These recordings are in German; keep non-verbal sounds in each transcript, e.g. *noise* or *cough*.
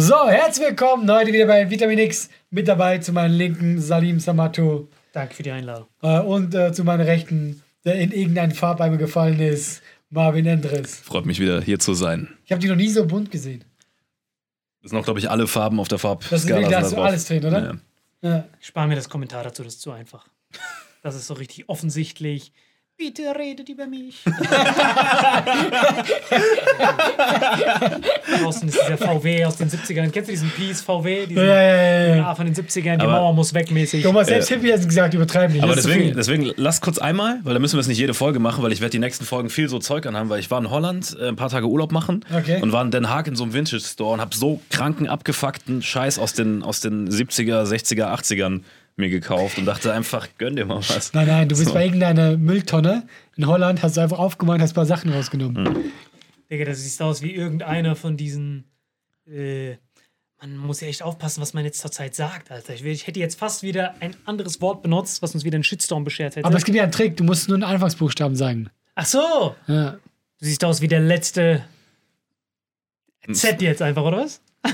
So, herzlich willkommen heute wieder bei Vitamin X. Mit dabei zu meinen linken Salim Samato Danke für die Einladung. äh, und äh, zu meinen rechten, der in irgendein Farbeimer gefallen ist, Marvin Endres. Freut mich wieder hier zu sein. Ich habe die noch nie so bunt gesehen. Das sind auch, glaube ich, alle Farben auf der Farbskala. Das ist wirklich, da sind hast du alles drin, oder? Ja. Ja. Spar mir das Kommentar dazu, das ist zu einfach. Das ist so richtig offensichtlich. Bitte redet über mich. Draußen ist dieser VW aus den 70ern. Kennst du diesen Peace VW? Diesen Ja, ja, ja, ja. Von den 70ern, die Aber- Mauer muss weg mäßig. Guck mal, selbst Hippie hat gesagt, übertreiben nicht. Aber deswegen, deswegen lass kurz einmal, weil dann müssen wir es nicht jede Folge machen, weil ich werde die nächsten Folgen viel so Zeug anhaben, weil ich war in Holland äh, ein paar Tage Urlaub machen Okay. und war in Den Haag in so einem Vintage Store und habe so kranken, abgefuckten Scheiß aus den, aus den 70er, 60er, 80ern mir gekauft und dachte einfach, gönn dir mal was. Nein, nein, du bist So. bei irgendeiner Mülltonne in Holland, hast du einfach aufgemacht, hast ein paar Sachen rausgenommen. Digga, das sieht aus wie irgendeiner von diesen. Äh, man muss ja echt aufpassen, was man jetzt zur Zeit sagt, Alter. Ich, ich hätte jetzt fast wieder ein anderes Wort benutzt, was uns wieder einen Shitstorm beschert hätte. Aber es gibt ja einen Trick, du musst nur einen Anfangsbuchstaben sagen. Ach so! Ja. Du siehst aus wie der letzte Z jetzt einfach, oder was? *laughs*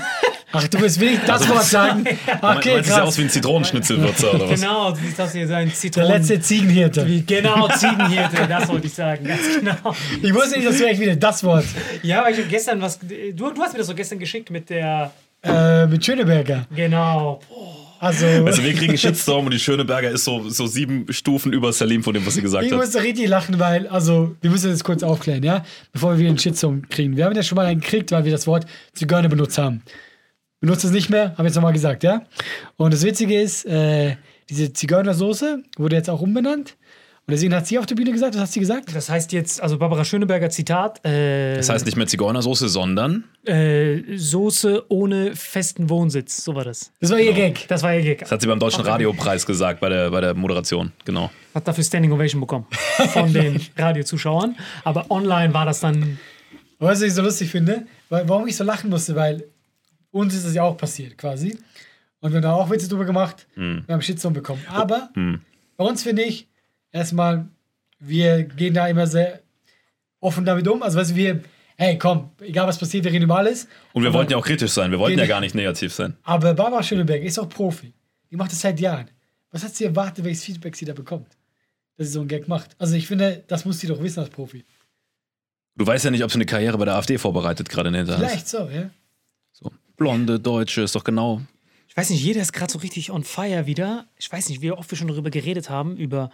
Ach, du willst wirklich das Wort sagen? *laughs* Man, Okay, meinst du, sieht aus wie ein Zitronenschnitzelwürzer oder was? Genau, du siehst aus wie so ein Der Zitronen. letzte Ziegenhirte. Wie- Genau, Ziegenhirte, das wollte ich sagen, ganz genau. Ich wusste nicht, dass du echt wieder das Wort. Ja, aber ich habe gestern was. Du, du hast mir das so gestern geschickt mit der. Äh, mit Schöneberger. Genau. Also, Also wir kriegen einen Shitstorm und die Schöneberger ist so, so sieben Stufen über Salim von dem, was sie gesagt ich hat. musste richtig lachen, weil, also, wir müssen das kurz aufklären, ja? Bevor wir wieder einen Shitstorm kriegen. Wir haben ja schon mal einen gekriegt, weil wir das Wort Zigeuner benutzt haben. Benutzt es nicht mehr, haben wir jetzt nochmal gesagt, ja? Und das Witzige ist, äh, diese Zigeunersoße wurde jetzt auch umbenannt. Und deswegen hat sie auf der Bühne gesagt, was hat sie gesagt? Das heißt jetzt, also Barbara Schöneberger Zitat, äh, Das heißt nicht mehr Zigeunersoße, sondern äh, Soße ohne festen Wohnsitz, so war das. Das war ihr Gag. Das war ihr Gag. das hat sie beim Deutschen Radiopreis gesagt bei der, bei der Moderation. Genau. Hat dafür Standing Ovation bekommen von den *laughs* Radiozuschauern. Aber online war das dann. Aber was ich so lustig finde, weil, warum ich so lachen musste, weil uns ist das ja auch passiert quasi. Und wir haben da auch Witze drüber gemacht, wir haben Shitstorm bekommen. Aber bei uns finde ich, erstmal, wir gehen da immer sehr offen damit um. Also, weißt du, wir, hey, komm, egal was passiert, wir reden über alles. Und wir Aber- wollten ja auch kritisch sein. Wir wollten ja gar nicht negativ sein. Aber Barbara Schöneberg ist auch Profi. Die macht das seit Jahren. Was hat sie erwartet, welches Feedback sie da bekommt? Dass sie so einen Gag macht. Also ich finde, das muss sie doch wissen als Profi. Du weißt ja nicht, ob sie eine Karriere bei der AfD vorbereitet gerade in der Hinterhand. Vielleicht so, ja. Blonde, Deutsche, ist doch genau. Ich weiß nicht, jeder ist gerade so richtig on fire wieder. Ich weiß nicht, wie oft wir schon darüber geredet haben, über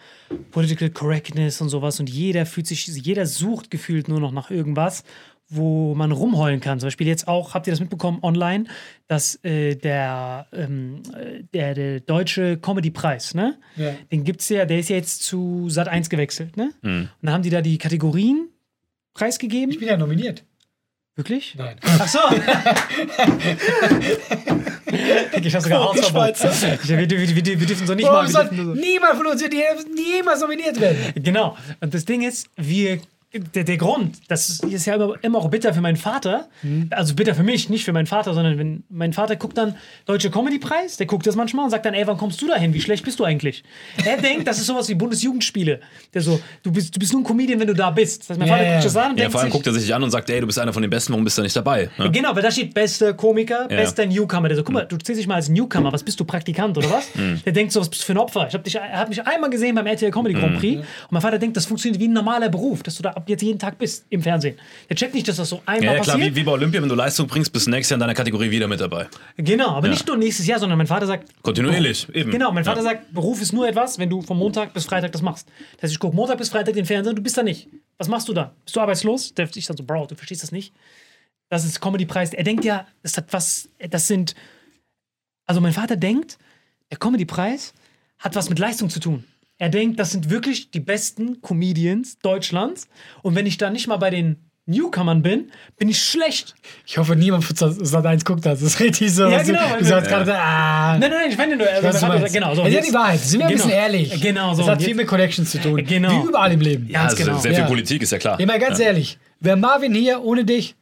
Political Correctness und sowas. Und jeder fühlt sich, jeder sucht gefühlt nur noch nach irgendwas, wo man rumheulen kann. Zum Beispiel jetzt auch, habt ihr das mitbekommen online, dass äh, der, ähm, äh, der, der deutsche Comedy-Preis, ne? Ja. Den gibt's ja, der ist ja jetzt zu Sat 1 gewechselt, ne? Und dann haben die da die Kategorien preisgegeben. Ich bin ja nominiert. Wirklich? Nein. Ach so. *laughs* ich habe sogar Hausverbot. Wir, wir, wir, wir dürfen so nicht Warum mal. Dürfen so. niemand von uns wird niemals nominiert werden? Genau. Und das Ding ist, wir. Der, der Grund, das ist ja immer, immer auch bitter für meinen Vater. Also bitter für mich, nicht für meinen Vater, sondern wenn mein Vater guckt dann Deutsche Comedy-Preis, der guckt das manchmal und sagt dann, ey, wann kommst du da hin? Wie schlecht bist du eigentlich? Er denkt, das ist sowas wie Bundesjugendspiele. Der so, du bist, du bist nur ein Comedian, wenn du da bist. Das heißt, mein Ja, Vater ja. guckt das an und Ja, denkt vor allem sich, guckt er sich an und sagt, ey, du bist einer von den Besten, warum bist du nicht dabei? Ne? Genau, weil da steht bester Komiker, Ja. bester Newcomer. Der so, guck mal, du zählst dich mal als Newcomer, was bist du, Praktikant oder was? Der denkt so, was bist du für ein Opfer? Ich hab dich, er hat mich einmal gesehen beim RTL Comedy Grand Prix und mein Vater denkt, das funktioniert wie ein normaler Beruf, dass du da ab jetzt jeden Tag bist im Fernsehen. Der checkt nicht, dass das so einmal Ja, ja, klar, passiert. wie, wie bei Olympia, wenn du Leistung bringst, bist du nächstes Jahr in deiner Kategorie wieder mit dabei. Genau, aber nicht nur nächstes Jahr, sondern mein Vater sagt, Kontinuierlich, eben. Genau, mein Vater ja. sagt, Beruf ist nur etwas, wenn du von Montag bis Freitag das machst. Das heißt, ich gucke Montag bis Freitag den Fernseher und du bist da nicht. Was machst du da? Bist du arbeitslos? Der ich dann so, Bro, du verstehst das nicht. Das ist Comedy-Preis. Er denkt ja, das hat was, das sind. Also mein Vater denkt, der Comedy-Preis hat was mit Leistung zu tun. Er denkt, das sind wirklich die besten Comedians Deutschlands. Und wenn ich da nicht mal bei den Newcomern bin, bin ich schlecht. Ich hoffe, niemand von Sat 1 guckt das. Das ist richtig so. Ja, genau, Du, du sagst gerade, ah. Nein, nein, nein, ich meine nur, also meinst. sagt, genau so. Es ist ja jetzt- die Wahrheit. Sind wir ein Genau. bisschen ehrlich. Genau so. Das hat viel mit Connections zu tun. Genau. Wie überall im Leben. Ja, ganz Also genau. sehr viel Ja. Politik, ist ja klar. Ja, mal ganz Ja. ehrlich. Wäre Marvin hier ohne dich?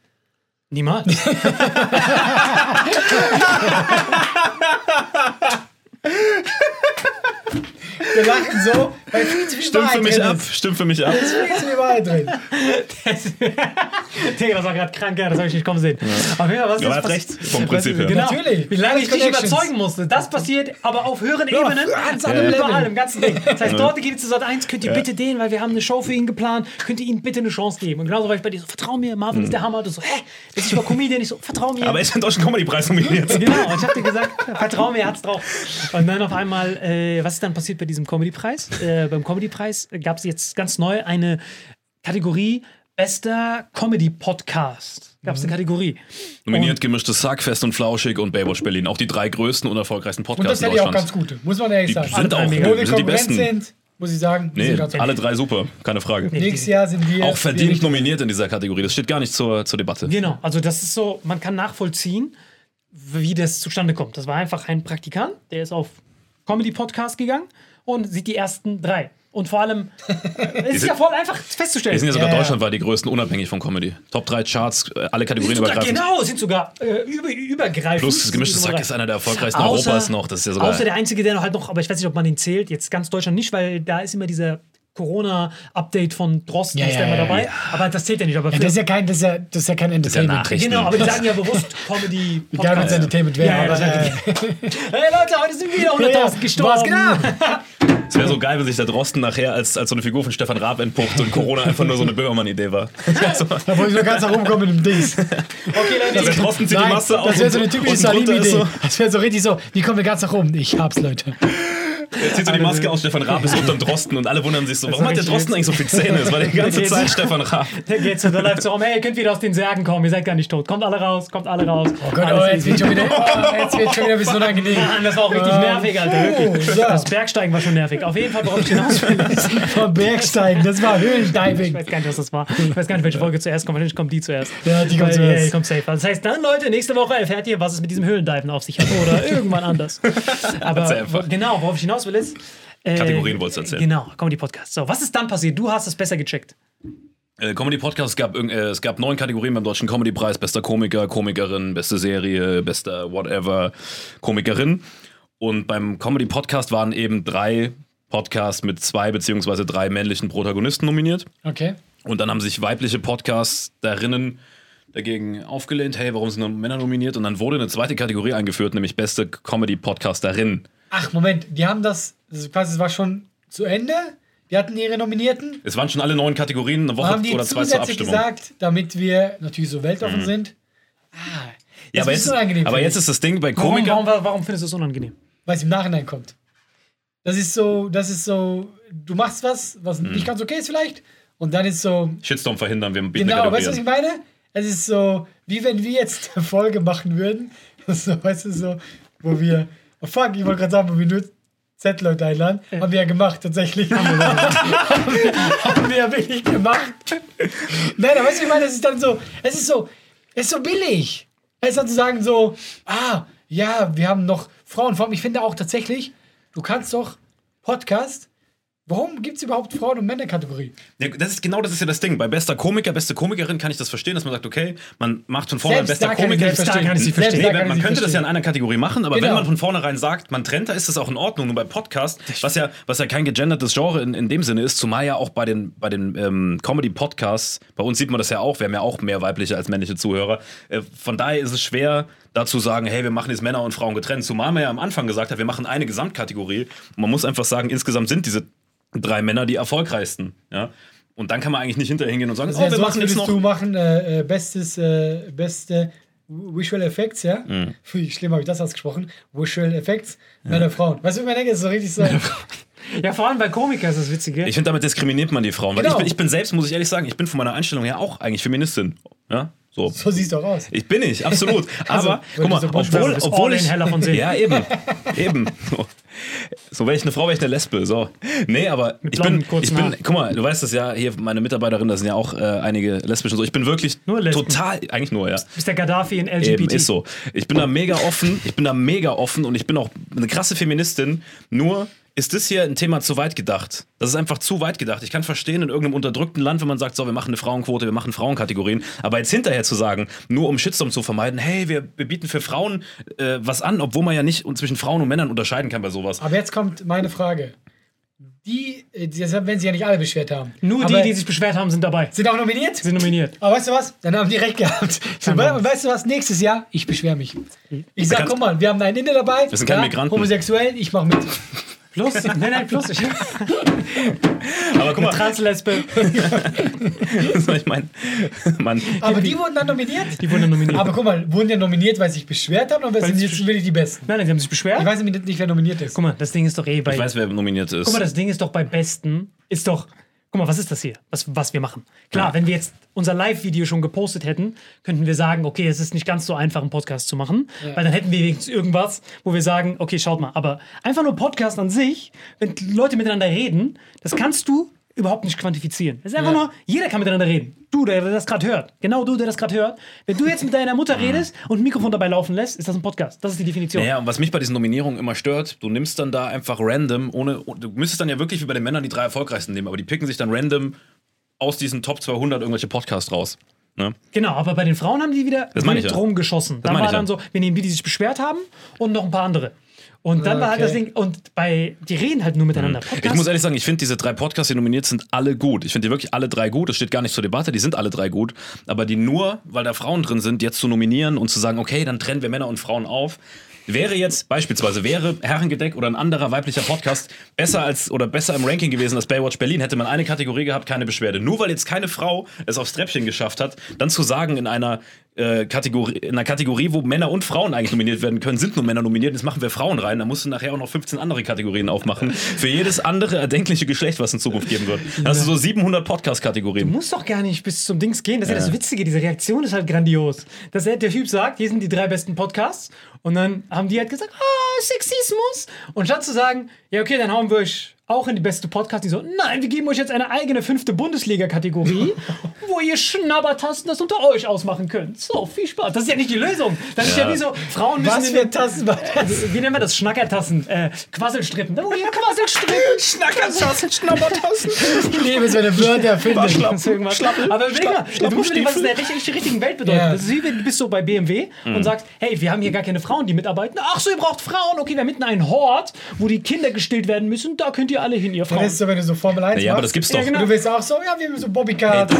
Niemals. *laughs* *laughs* Wir lachen so, Stimmt für mich ab, ist. stimmt für mich ab. Viel zu viel Wahrheit drin. Digga, das war gerade krank, ja, das habe ich nicht kommen sehen. Auf jeden Fall, was ist jetzt passiert? recht, vom Prinzip her. Genau. Natürlich. Wie lange ich dich überzeugen musste. Das passiert aber auf höheren Ebenen. ganz Überall Level. im ganzen Ding. Das heißt, dort geht ihr zu Sat 1, könnt ihr bitte den, weil wir haben eine Show für ihn geplant, könnt ihr ihm bitte eine Chance geben. Und genauso war ich bei dir so, vertrau mir, Marvin ist der Hammer. Du so, hä? Das ist über Comedian. Ich so, vertrau mir. Aber er ist ein deutschen Comedy-Preis nominiert. *laughs* Genau, und ich hab dir gesagt, vertrau mir, er hat's drauf. Und dann auf einmal, äh, was ist dann passiert bei diesem Comedy-Preis? Äh, beim Comedy-Preis gab es jetzt ganz neu eine Kategorie Bester Comedy-Podcast. Gab es eine Kategorie. Nominiert gemischtes Sack, Fest und Flauschig und Baywatch Berlin. Auch die drei größten und erfolgreichsten Und das Podcasts in hätte ich auch Deutschland. ganz gute, muss man ehrlich Die sagen. sind auch, wir sind die Besten. sind, muss ich sagen. wir Nee, sind alle drei super, keine Frage. Nächstes Jahr sind wir. Auch verdient wir- nominiert in dieser Kategorie. Das steht gar nicht zur, zur Debatte. Genau, also das ist so, man kann nachvollziehen, wie das zustande kommt. Das war einfach ein Praktikant, der ist auf Comedy-Podcast gegangen und sieht die ersten drei. Und vor allem, *laughs* es ist ja voll einfach festzustellen. Die sind ja sogar Ja, deutschlandweit die größten, unabhängig von Comedy. Top 3 Charts, äh, alle Kategorien Sind sogar, übergreifend. genau, sind sogar äh, über, übergreifend. Plus gemischtes Sind Sack ist einer der erfolgreichsten Außer- Europas noch. Das ist ja sogar. Außer der einzige, der noch halt noch, aber ich weiß nicht, ob man ihn zählt, jetzt ganz Deutschland nicht, weil da ist immer dieser Corona-Update von Drosten Ja, ist da ja, immer dabei. ja. Aber das zählt ja nicht. Aber das ist ja kein, das ist ja, das ist ja kein Entertainment. Genau, aber die sagen ja bewusst Comedy. *laughs* Egal, wenn es Entertainment wäre. Ja, ja, aber, das äh, Hey Leute, heute sind wieder 100.000 ja, gestorben. was genau? Es wäre so geil, wenn sich der Drosten nachher als, als so eine Figur von Stefan Raab entpuppt und Corona einfach nur so eine Böhmermann-Idee war. *laughs* so, Da wollte ich nur ganz nach oben kommen mit dem Dings. Okay, Leute. Drosten zieht die Nein, Masse auf. das wäre so eine typische Salim-Idee. so- Das wäre so richtig so, wie kommen wir ganz nach oben? Ich hab's, Leute. Er zieht so die Maske aus, Stefan Raab ist unterm Drosten und alle wundern sich so, warum war hat der Drosten eigentlich so viele Zähne? Das war die *laughs* ganze? Zeit Stefan Raab. Der geht so, der läuft so rum, hey, ihr könnt wieder aus den Särgen kommen, ihr seid gar nicht tot. Kommt alle raus, kommt alle raus. Oh Gott, oh, jetzt wird schon wieder, oh, jetzt wird schon wieder ein bisschen unangenehm. Mann, *laughs* das war auch richtig nervig, Alter, wirklich. so. Das Bergsteigen war schon nervig. Auf jeden Fall, worauf ich hinaus will, ist, *laughs* Vom Bergsteigen, das war ich Höhlendiving. weiß gar nicht, was das war. Ich weiß gar nicht, welche Folge zuerst kommt. Wahrscheinlich kommt die zuerst. Ja, die kommt Weil, zuerst. Ja, die kommt safe. Das heißt dann, Leute, nächste Woche erfährt ihr, was es mit diesem Höhlendiven auf sich hat. Oder irgendwann anders. Aber genau, worauf ich hinaus will, ist. Äh, Kategorien wolltest du erzählen. Genau, Comedy Podcast. So, was ist dann passiert? Du hast es besser gecheckt. Äh, Comedy Podcast, es gab, äh, es gab neun Kategorien beim Deutschen Comedy Preis: bester Komiker, Komikerin, beste Serie, bester whatever, Komikerin. Und beim Comedy Podcast waren eben drei Podcasts mit zwei beziehungsweise drei männlichen Protagonisten nominiert. Okay. Und dann haben sich weibliche Podcasterinnen dagegen aufgelehnt, hey, warum sind nur Männer nominiert? Und dann wurde eine zweite Kategorie eingeführt, nämlich beste Comedy-Podcasterin. Ach, Moment, die haben das, das quasi, es war schon zu Ende. Die hatten ihre Nominierten. Es waren schon alle neun Kategorien, eine Woche haben die oder zwei zur Abstimmung. gesagt, damit wir natürlich so weltoffen sind. Ah, ja, aber ist jetzt, unangenehm aber jetzt ist das Ding bei Warum, Komikern. warum, warum findest du es unangenehm? weil es im Nachhinein kommt. Das ist so, das ist so, du machst was, was Mhm. nicht ganz okay ist vielleicht, und dann ist so, Shitstorm verhindern, wir bieten genau, weißt du, was ich meine? Es ist so, wie wenn wir jetzt *laughs* eine Folge machen würden, *laughs* so, weißt du, so, wo wir, oh fuck, ich wollte gerade sagen, wir nur Z-Leute einladen, haben wir ja gemacht, tatsächlich. haben, wir, *laughs* haben wir ja wirklich gemacht. Nein, aber weißt du, ich meine, es ist dann so, es ist so, es ist so billig. Es ist dann zu sagen so, ah, ja, wir haben noch Frauen. Vor allem, ich finde auch tatsächlich, du kannst doch Podcast, warum gibt es überhaupt Frauen- und Männerkategorie? Ja, das ist genau das ist ja das Ding. Bei bester Komiker, beste Komikerin kann ich das verstehen, dass man sagt, okay, man macht von vornherein Selbst bester da Komiker. nicht verstehen. kann ich sie Selbst verstehen. da Nee, man könnte das ja in einer Kategorie machen, aber wenn Genau. man von vornherein sagt, man trennt, da ist das auch in Ordnung. Nur bei Podcast, was ja, was ja kein gegendertes Genre in, in dem Sinne ist, zumal ja auch bei den, bei den ähm, Comedy-Podcasts, bei uns sieht man das ja auch, wir haben ja auch mehr weibliche als männliche Zuhörer. Äh, von daher ist es schwer, dazu sagen, hey, wir machen jetzt Männer und Frauen getrennt. Zumal man ja am Anfang gesagt hat, wir machen eine Gesamtkategorie. Und man muss einfach sagen, insgesamt sind diese drei Männer die erfolgreichsten. Ja? Und dann kann man eigentlich nicht hinterher hingehen und sagen, Das wäre oh, wir so, machen jetzt noch. du machen, äh, äh, bestes, äh, beste Visual Effects, ja? Mhm. Wie schlimm habe ich das ausgesprochen? Visual Effects, Männer, Frauen. Weißt du, wie man denkt, ist so richtig so. *laughs* Ja, vor allem bei Komikern ist das Witzige. Ich finde, damit diskriminiert man die Frauen. Weil Genau. ich, bin, ich bin selbst, muss ich ehrlich sagen, ich bin von meiner Einstellung her auch eigentlich Feministin. Ja, so. So siehst du auch aus. Ich bin ich, absolut. *laughs* Also, Aber, guck mal, so obwohl, obwohl ich. heller von. *laughs* Ja, eben. eben. *laughs* So, so wäre ich eine Frau, wäre ich eine Lesbe. So. Nee, aber ich bin, ich bin, guck mal, du weißt das ja, hier meine Mitarbeiterinnen, da sind ja auch äh, einige lesbische. So. Ich bin wirklich total, eigentlich nur, ja. Du bist der Gaddafi in LGBT. Eben, ist so. Ich bin da mega offen, ich bin da mega offen und ich bin auch eine krasse Feministin. Nur ist das hier ein Thema zu weit gedacht. Das ist einfach zu weit gedacht. Ich kann verstehen, in irgendeinem unterdrückten Land, wenn man sagt, so, wir machen eine Frauenquote, wir machen Frauenkategorien. Aber jetzt hinterher zu sagen, nur um Shitstorm zu vermeiden, hey, wir, wir bieten für Frauen äh, was an, obwohl man ja nicht zwischen Frauen und Männern unterscheiden kann bei sowas. Aber jetzt kommt meine Frage. Die, äh, die wenn sie ja nicht alle beschwert haben. Nur aber die, die sich beschwert haben, sind dabei. sind auch nominiert. Sind nominiert. Aber weißt du was? Dann haben die recht gehabt. *laughs* Und weißt du was? Nächstes Jahr, ich beschwere mich. Ich sag, guck mal, wir haben einen Inder dabei. Wir sind keine Migranten. Homosexuell, ich mach mit. Plus, *laughs* nein, nein, plus. Ich, *laughs* Aber guck mal, Translesbe, *laughs* ich meine, Mann, Aber die wurden dann nominiert. die wurden nominiert. Aber guck mal, wurden die nominiert, weil sie sich beschwert haben oder Weil sind sie jetzt wirklich die Besten? nein, nein, die haben sich beschwert. Ich weiß Guck mal, was ist das hier? Was, was wir machen. Klar, wenn wir jetzt unser Live-Video schon gepostet hätten, könnten wir sagen, okay, es ist nicht ganz so einfach, einen Podcast zu machen. Weil dann hätten wir wenigstens irgendwas, wo wir sagen, okay, schaut mal. Aber einfach nur Podcast an sich, wenn Leute miteinander reden, das kannst du überhaupt nicht quantifizieren. Es ist einfach Ja. nur, jeder kann miteinander reden. Du, der das gerade hört. Genau du, der das gerade hört. Wenn du jetzt mit deiner Mutter redest und ein Mikrofon dabei laufen lässt, ist das ein Podcast. Das ist die Definition. Naja, und was mich bei diesen Nominierungen immer stört, du nimmst dann da einfach random, ohne, du müsstest dann ja wirklich wie bei den Männern die drei erfolgreichsten nehmen, aber die picken sich dann random aus diesen Top 200 irgendwelche Podcasts raus. Ne? Genau, aber bei den Frauen haben die wieder Das wild ja. rumgeschossen. Dann meine war ich dann ja. so, wir nehmen die, die sich beschwert haben und noch ein paar andere. Und dann war halt das Okay. Ding, und bei, die reden halt nur miteinander. Podcast, Ich muss ehrlich sagen, ich finde diese drei Podcasts, die nominiert sind, alle gut. Ich finde die wirklich alle drei gut. Das steht gar nicht zur Debatte, die sind alle drei gut. Aber die nur, weil da Frauen drin sind, jetzt zu nominieren und zu sagen, okay, dann trennen wir Männer und Frauen auf. Wäre jetzt beispielsweise, wäre Herrengedeck oder ein anderer weiblicher Podcast besser als oder besser im Ranking gewesen als Baywatch Berlin, hätte man eine Kategorie gehabt, keine Beschwerde. Nur weil jetzt keine Frau es aufs Treppchen geschafft hat, dann zu sagen in einer, äh, Kategorie, in einer Kategorie, wo Männer und Frauen eigentlich nominiert werden können, sind nur Männer nominiert, jetzt machen wir Frauen rein. dann musst du nachher auch noch 15 andere Kategorien aufmachen. Für jedes andere erdenkliche Geschlecht, was in Zukunft geben wird. Hast du so 700 Podcast-Kategorien. muss doch gar nicht bis zum Dings gehen. Das ist ja das Witzige, diese Reaktion ist halt grandios. Dass er, der Typ sagt, hier sind die drei besten Podcasts. Und dann haben die halt gesagt, ah, Sexismus. Und statt zu sagen, ja, okay, dann hauen wir euch auch in die beste Podcast, die so, nein, wir geben euch jetzt eine eigene fünfte Bundesliga-Kategorie, wo ihr Schnabbertasten das unter euch ausmachen könnt. So, viel Spaß. Das ist ja nicht die Lösung. Das ist ja wie so, Frauen müssen Was für Tassen war das? wie nennen wir das? Schnackertassen, äh, Quasselstrippen. Oh, ihr Quasselstrippen. *laughs* Schnackertassen, Schnabbertassen. Ich liebe es, wenn er Wörter findet. Irgendwas. Aber mal, du musst dir, was in der Schlappen. richtig, richtigen Welt bedeutet. Ja. Das ist wie wenn du bist so bei BMW und sagst, hey, wir haben hier gar keine Frauen, die mitarbeiten. Ach so, ihr braucht Frauen. Okay, wir haben mitten einen Hort, wo die Kinder gestillt werden müssen. Da könnt ihr alle hin, ihr Das Frauen. ist so, wenn du so Formel 1 Ja, aber machst. das gibt's Ja, doch. genau. Du willst auch so, ja, wir haben so Bobbycars.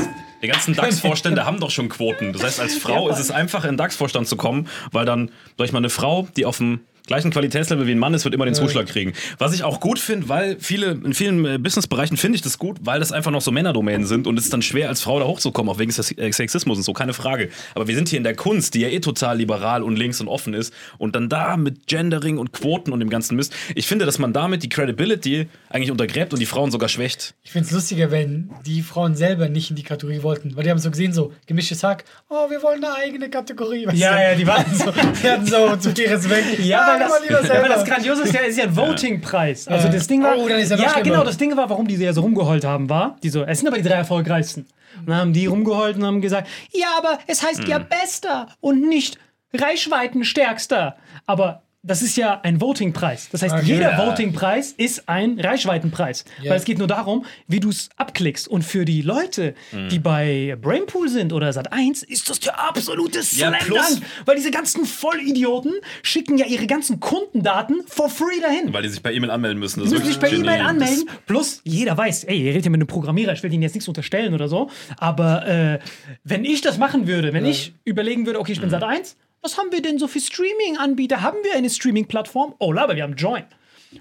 Die ganzen DAX-Vorstände haben doch schon Quoten. Das heißt, als Frau ist es einfach, in den DAX-Vorstand zu kommen, weil dann, sag ich mal, eine Frau, die auf dem gleichen Qualitätslevel wie ein Mann ist, wird immer den Zuschlag kriegen. Was ich auch gut finde, weil viele, in vielen äh, Businessbereichen finde ich das gut, weil das einfach noch so Männerdomänen sind und es ist dann schwer, als Frau da hochzukommen, auch wegen äh, Sexismus und so, keine Frage. Aber wir sind hier in der Kunst, die ja eh total liberal und links und offen ist und dann da mit Gendering und Quoten und dem ganzen Mist. Ich finde, dass man damit die Credibility eigentlich untergräbt und die Frauen sogar schwächt. Ich finde es lustiger, wenn die Frauen selber nicht in die Kategorie wollten. Weil die haben so gesehen, so gemischtes Hack, oh, wir wollen eine eigene Kategorie. Weißt Ja, du? ja, die waren so. *laughs* Die hatten so zu viel Respekt. Ja, weil mach das, *laughs* ja, das Grandiose ist ja, ist ja ein Voting-Preis. Also Ja. das Ding war, Oh, dann ist ja ja genau, das Ding war, warum die ja so rumgeheult haben, war, die so, es sind aber die drei erfolgreichsten. Und dann haben die rumgeheult und haben gesagt, ja, aber es heißt ja bester und nicht Reichweitenstärkster. Aber das ist ja ein Voting-Preis. Das heißt, Okay. jeder Ja. Voting-Preis ist ein Reichweitenpreis. Ja. Weil es geht nur darum, wie du es abklickst. Und für die Leute, die bei Brainpool sind oder Sat1, ist das der absolute Ja, Slam. Weil diese ganzen Vollidioten schicken ja ihre ganzen Kundendaten for free dahin. Weil die sich bei E-Mail anmelden müssen. Das Die müssen sich bei wirklich E-Mail Genie. Das- anmelden. Plus, jeder weiß, ey, ihr redet ja mit einem Programmierer, ich will Ihnen jetzt nichts unterstellen oder so. Aber äh, wenn ich das machen würde, wenn ich überlegen würde, okay, ich bin Sat 1, was haben wir denn so für Streaming-Anbieter? Haben wir eine Streaming-Plattform? Oh, aber wir haben Join.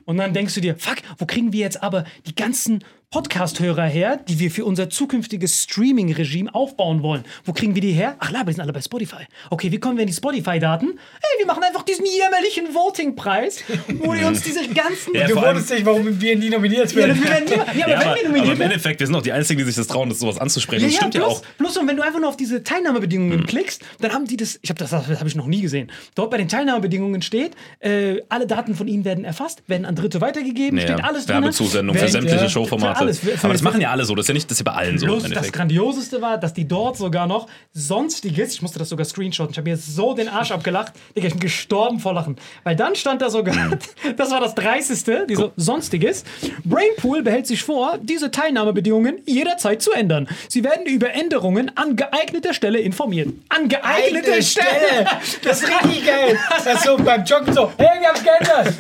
Und dann denkst du dir, fuck, wo kriegen wir jetzt aber die ganzen Podcast-Hörer her, die wir für unser zukünftiges Streaming-Regime aufbauen wollen? Wo kriegen wir die her? Ach, Laber, die sind alle bei Spotify. Okay, wie kommen wir in die Spotify-Daten? Ey, wir machen einfach diesen jämmerlichen Voting-Preis, wo die uns diese ganzen... Ja, Du wunderst dich, warum wir nie nominiert Ja, werden. wir werden nie, ja, aber Ja, wenn aber, wir aber nominiert im. Endeffekt, wir sind auch die Einzigen, die sich das trauen, das sowas anzusprechen. das stimmt ja plus, auch. Plus, und wenn du einfach nur auf diese Teilnahmebedingungen klickst, dann haben die das, ich habe das, das habe ich noch nie gesehen. Dort bei den Teilnahmebedingungen steht, äh, alle Daten von ihnen werden erfasst, werden an Dritte weitergegeben, steht alles drin. Werbezusendung für sämtliche ja, Showformate. Alles, für- für- aber das machen ja alle so. Das ist ja nicht, das ist ja bei allen so im Bloß das. Grandioseste war, dass die dort sogar noch sonstiges, ich musste das sogar screenshotten, ich habe mir jetzt so den Arsch abgelacht, Digga, ich bin gestorben vor Lachen. Weil dann stand da sogar, *laughs* das war das Dreisteste, diese sonstiges. Brainpool behält sich vor, diese Teilnahmebedingungen jederzeit zu ändern. Sie werden über Änderungen an geeigneter Stelle informiert. An geeigneter Eigene Stelle! Stelle. Das ist richtig geil. Das ist so beim Joggen so, hey, wir haben's geändert.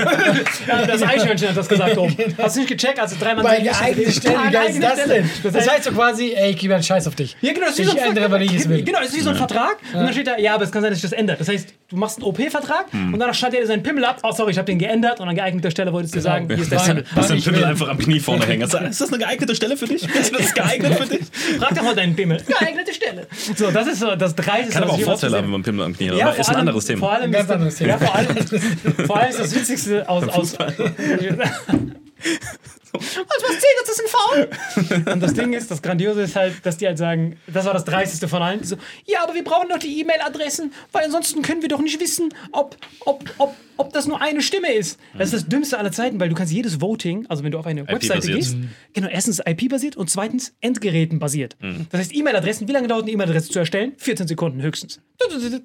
Ja, das Eichhörnchen hat das gesagt oben. *laughs* Hast du nicht gecheckt, als dreimal Bei geeigneter Stelle, wie geil ist das denn? Das Das heißt, so quasi, ey, ich gebe einen Scheiß auf dich. Ja, genau, das ist wie Ich so ein ändere, weil ich es will. Genau, das ist wie so ein Vertrag. Und dann steht da, ja, aber es kann sein, dass sich das ändert. Das heißt, du machst einen OP-Vertrag Hm. und danach schneidet er seinen Pimmel ab. Oh, sorry, ich habe den geändert. Und an geeigneter Stelle wolltest du sagen, hier ist der Pimmel. du den ich Pimmel einfach am Knie vorne hängen? Ist das eine geeignete Stelle für dich? Ist das geeignet für dich? Frag doch mal deinen Pimmel. Geeignete Stelle. So, das ist so das Dreiste. Kann aber auch ich Vorteile haben, wenn man einen Pimmel am Knie hat. Ja, aber vor ist ein allem- anderes Vor Thema. allem, ganz ist, anderes Thema. Vor allem, vor allem ist das Witzigste aus. aus *laughs* Was, was zählt das? Das ist ein Foul. *laughs* Und das Ding ist, das Grandiose ist halt, dass die halt sagen, das war das Dreisteste von allen. Die So, ja, aber wir brauchen doch die E-Mail-Adressen, weil ansonsten können wir doch nicht wissen, ob, ob, ob, ob das nur eine Stimme ist. Das ist das Dümmste aller Zeiten, weil du kannst jedes Voting, also wenn du auf eine Webseite gehst, genau, erstens IP-basiert und zweitens Endgeräten-basiert. Mhm. Das heißt, E-Mail-Adressen, wie lange dauert eine E-Mail-Adresse zu erstellen? 14 Sekunden höchstens.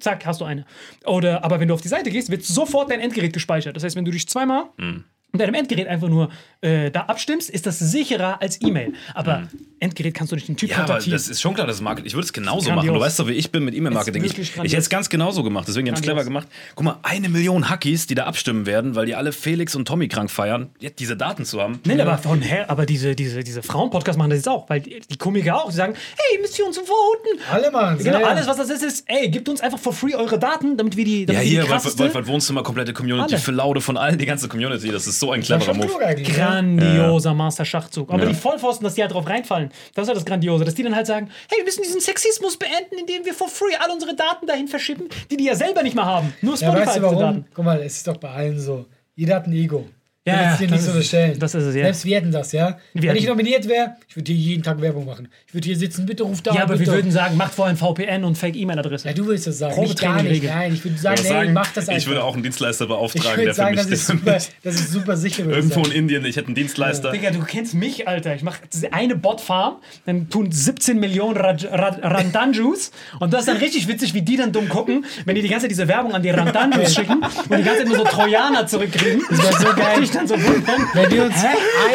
Zack, hast du eine. Oder, aber wenn du auf die Seite gehst, wird sofort dein Endgerät gespeichert. Das heißt, wenn du dich zweimal Mhm. Mit deinem Endgerät einfach nur äh, da abstimmst, ist das sicherer als E-Mail. Aber Endgerät kannst du nicht den Typ Mhm. Ja, aber kontaktieren. das ist schon klar, das ist Marketing. Ich würde es genauso machen. Du weißt doch, wie ich bin mit E-Mail-Marketing. Ich, ich hätte es ganz genauso gemacht. Deswegen habe ich es clever gemacht. Guck mal, eine Million Hackies, die da abstimmen werden, weil die alle Felix und Tommy krank feiern, jetzt diese Daten zu haben. Nein, aber von her, aber diese, diese, diese Frauen-Podcasts machen das jetzt auch, weil die, die Komiker auch, die sagen, hey, ihr müsst für uns voten. Alle machen Genau, alles, was das ist, ist, ey, gebt uns einfach for free eure Daten, damit wir die, Ja, damit wir hier, krasseste, Wolf- Wolfert Wohnzimmer, komplette Community, Alle. für Laude von allen, die ganze Community. Das ist so ein Das cleverer schon Move. ne? grandioser Master-Schachzug. Aber Ja. die Vollpfosten, dass die halt drauf reinfallen, das ist halt das Grandiose, dass die dann halt sagen, hey, wir müssen diesen Sexismus beenden, indem wir for free all unsere Daten dahin verschippen, die die ja selber nicht mehr haben. Nur Ja, Spotify weißt du warum? Daten. Guck mal, es ist doch bei allen so. jeder hat ein Ego. Ja, Ja, ja, das dir das nicht so ist- das ist es, ja. Selbst wir hätten das, ja. Wir Wenn ich nominiert wäre, ich würde hier jeden Tag Werbung machen. Ich würde hier sitzen, bitte ruf da Ja, an, aber wir bitte. würden sagen, macht vorher ein VPN und Fake-E-Mail-Adresse. Ja, du willst das sagen. Nicht gar nicht. Nein, ich würde sagen, Ich nee, würde sagen, mach das einfach. ich würde auch einen Dienstleister ich beauftragen, würde der für sagen, mich das ist, *laughs* super, das ist super sicher. ich Irgendwo in. Indien, ich hätte einen Dienstleister. Digga, du kennst mich, Alter. Ich mache eine Bot-Farm, dann tun 17 Millionen Raj- Ra- Randanjus und das ist dann richtig witzig, wie die dann dumm gucken, wenn die die ganze Zeit diese Werbung an die Randanjus *laughs* schicken und die ganze Zeit nur so Trojaner zurückkriegen. Das wäre so geil. Dann so wundern. Wenn wir uns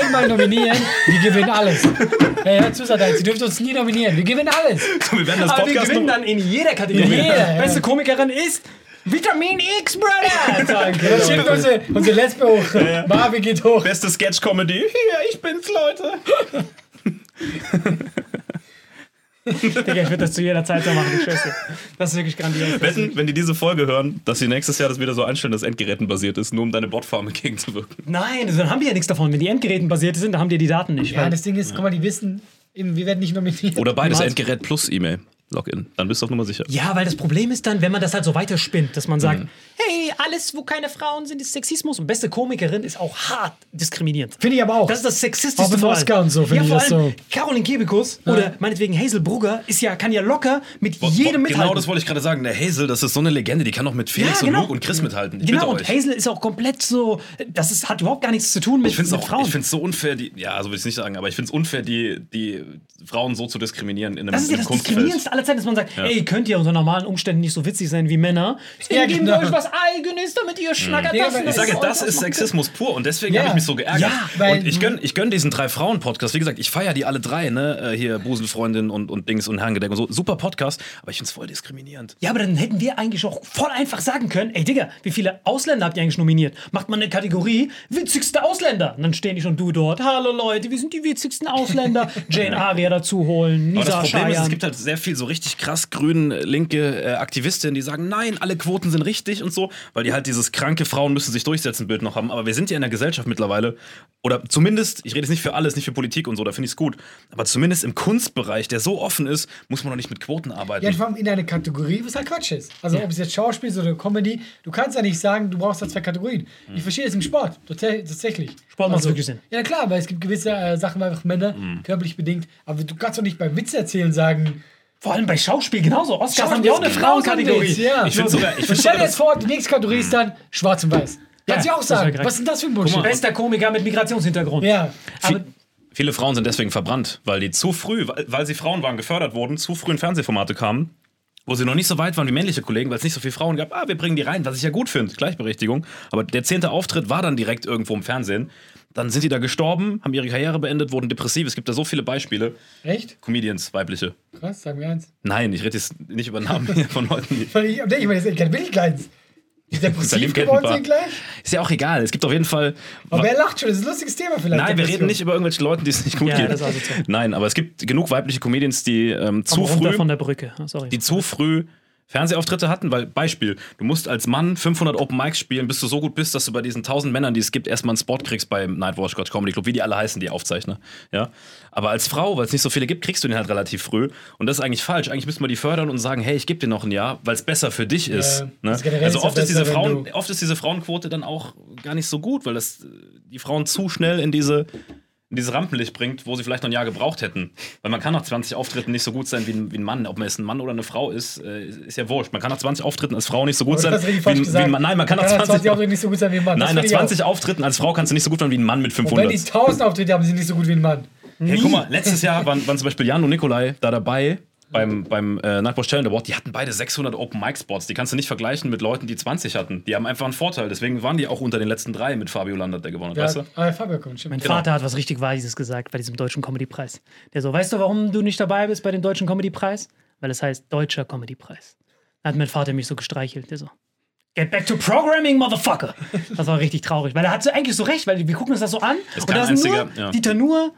einmal nominieren, wir gewinnen alles. Hey, hör zu, Satan, Sie dürfen uns nie nominieren. Wir gewinnen alles. Wir werden das Aber wir Podcast gewinnen nur- dann in jeder Kategorie. In jeder, ja. Beste Komikerin ist Vitamin X, Brother! Danke. Dann schickt unsere, unsere Lesbe hoch. Marvin geht hoch. Beste Sketch-Comedy. Hier, ich bin's, Leute. *laughs* *laughs* Digga, ich würde das zu jeder Zeit so machen, ich schwör's dir. Das ist wirklich grandios. Wetten, wenn die diese Folge hören, dass sie nächstes Jahr das wieder so einstellen, dass Endgeräten basiert ist, nur um deine Botfarm *laughs* entgegenzuwirken. Nein, dann haben die ja nichts davon. Wenn die Endgeräten basiert sind, dann haben die die Daten nicht. Ja, weil- das Ding ist, guck mal, die wissen, wir werden nicht nominiert. Oder beides. Endgerät plus E-Mail. Login. Dann bist du auf Nummer sicher. Ja, weil das Problem ist dann, wenn man das halt so weiterspinnt, dass man sagt, Mhm. hey, alles, wo keine Frauen sind, ist Sexismus. Und beste Komikerin ist auch hart diskriminierend. Finde ich aber auch. Das ist das Sexistischste Auch. Oscar und so finde ja, ich vor das allem so. Caroline Kebekus oder meinetwegen Hazel Brugger ist ja, kann ja locker mit jedem mithalten. Genau das wollte ich gerade sagen. Der Hazel, das ist so eine Legende, die kann auch mit Felix Ja, genau. und Luke und Chris mithalten. Ich Genau, und euch. Hazel ist auch komplett so, das ist, hat überhaupt gar nichts zu tun mit, Ich finde es mit auch, Frauen. ich find's so unfair, die, ja, so will ich es nicht sagen, aber ich finde es unfair, die, die Frauen so zu diskriminieren in einem, das ist ja das Kunstfeld. Aller Zeiten, dass man sagt, ey, könnt ihr unter normalen Umständen nicht so witzig sein wie Männer. Ja, Ja, geben genau. wir euch was Eigenes, damit ihr schnackert. Ja, das aber und Ich sage, das ist. Sexismus pur und deswegen Ja. habe ich mich so geärgert. Ja, weil- und ich gönne ich gönn diesen drei Frauen-Podcast. Wie gesagt, ich feiere die alle drei, ne? Äh, Hier Busenfreundin und, und Dings und Herrengedeck und so. Super Podcast, aber ich finde es voll diskriminierend. Ja, aber dann hätten wir eigentlich auch voll einfach sagen können, ey Digga, wie viele Ausländer habt ihr eigentlich nominiert? Macht man eine Kategorie, witzigste Ausländer. Und dann stehen die schon du dort. Hallo Leute, wir sind die witzigsten Ausländer. *laughs* Jane Aria dazu holen, Aber das Nisa Problem ist, es Scheiern. gibt halt sehr viel so richtig krass grün äh, linke äh, Aktivistinnen, die sagen, nein, alle Quoten sind richtig und so, weil die halt dieses kranke Frauen müssen sich durchsetzen Bild noch haben. Aber wir sind ja in der Gesellschaft mittlerweile, oder zumindest, ich rede jetzt nicht für alles, nicht für Politik und so, da finde ich es gut, aber zumindest im Kunstbereich, der so offen ist, muss man doch nicht mit Quoten arbeiten. Ja, vor allem in einer Kategorie, was halt Quatsch ist. Also, ob es jetzt Schauspiel ist oder Comedy, du kannst ja nicht sagen, du brauchst da zwei Kategorien. Ich verstehe es im Sport, tatsächlich. Sport macht also, wirklich Sinn. Ja, klar, weil es gibt gewisse äh, Sachen, einfach Männer körperlich bedingt. Aber du kannst doch nicht beim Witz erzählen sagen, Vor allem bei Schauspiel genauso. Oscars haben die auch eine Frauenkategorie. Ja. Ich finde sogar, ich stell dir jetzt das, vor, die nächste Kategorie ist dann schwarz und weiß. Kannst du Ja, auch sagen. Was ist denn das für ein Bullshit? Bester Komiker mit Migrationshintergrund. Ja. Aber viele Frauen sind deswegen verbrannt, weil die zu früh, weil, weil sie Frauen waren, gefördert wurden, zu früh in Fernsehformate kamen, wo sie noch nicht so weit waren wie männliche Kollegen, weil es nicht so viele Frauen gab. Ah, wir bringen die rein, was ich ja gut finde, Gleichberechtigung. Aber der zehnte Auftritt war dann direkt irgendwo im Fernsehen. Dann sind die da gestorben, haben ihre Karriere beendet, wurden depressiv. Es gibt da so viele Beispiele. Echt? Comedians, weibliche. Krass, sag mir eins. Nein, ich rede jetzt nicht über Namen hier von Leuten, die. *laughs* Ich meine, das ist ich keins. Die *laughs* depressiv geworden sind gleich. Ist ja auch egal. Es gibt auf jeden Fall. Aber wer lacht schon? Das ist ein lustiges Thema vielleicht. Nein, wir reden nicht über irgendwelche Leute, die es nicht gut Ja, geht. das ist. Nein, aber es gibt genug weibliche Comedians, die ähm, zu früh. von der Brücke. Sorry. die zu früh Fernsehauftritte hatten, weil Beispiel, du musst als Mann 500 Open Mics spielen, bis du so gut bist, dass du bei diesen 1000 Männern, die es gibt, erstmal einen Spot kriegst beim Nightwatch Scotch Comedy Club, wie die alle heißen, die Aufzeichner. Ja? Aber als Frau, weil es nicht so viele gibt, kriegst du den halt relativ früh. Und das ist eigentlich falsch. Eigentlich müsste man die fördern und sagen, hey, ich gebe dir noch ein Jahr, weil es besser für dich ist. das Ne? Also ja oft ist, diese besser, Frauen, oft ist diese Frauenquote dann auch gar nicht so gut, weil das die Frauen zu schnell in diese in dieses Rampenlicht bringt, wo sie vielleicht noch ein Jahr gebraucht hätten. Weil man kann nach 20 Auftritten nicht so gut sein wie ein, wie ein Mann. Ob man jetzt ein Mann oder eine Frau ist, äh, ist ja wurscht. Man kann nach 20 Auftritten als Frau nicht so gut sein das wie, wie ein Mann. Nein, man kann nach 20, 20 Auftritte nicht so gut sein wie ein Mann. Nein, nach finde ich auch. 20 Auftritten als Frau kannst du nicht so gut sein wie ein Mann mit Und wenn 500. die 1000 Auftritte haben, sind nicht so gut wie ein Mann. Hey, guck mal, letztes Jahr waren, waren zum Beispiel Jan und Nikolai da dabei beim, beim äh, Nightwatch Talent Award. Die hatten beide 600 Open Mic Spots. Die kannst du nicht vergleichen mit Leuten, die 20 hatten. Die haben einfach einen Vorteil. Deswegen waren die auch unter den letzten drei mit Fabio Landert, der gewonnen hat. Ja, Weißt du? ah, Fabio kommt. Mein Vater hat was richtig Weises gesagt bei diesem deutschen Comedy-Preis. Der so, weißt du, warum du nicht dabei bist bei dem deutschen Comedy-Preis? Weil es heißt Deutscher Comedy-Preis. Da hat mein Vater mich so gestreichelt. Der so, Get back to programming, motherfucker. Das war richtig traurig, weil er hat so eigentlich so recht, weil wir gucken uns das so an und da sind nur ja. Dieter Nur,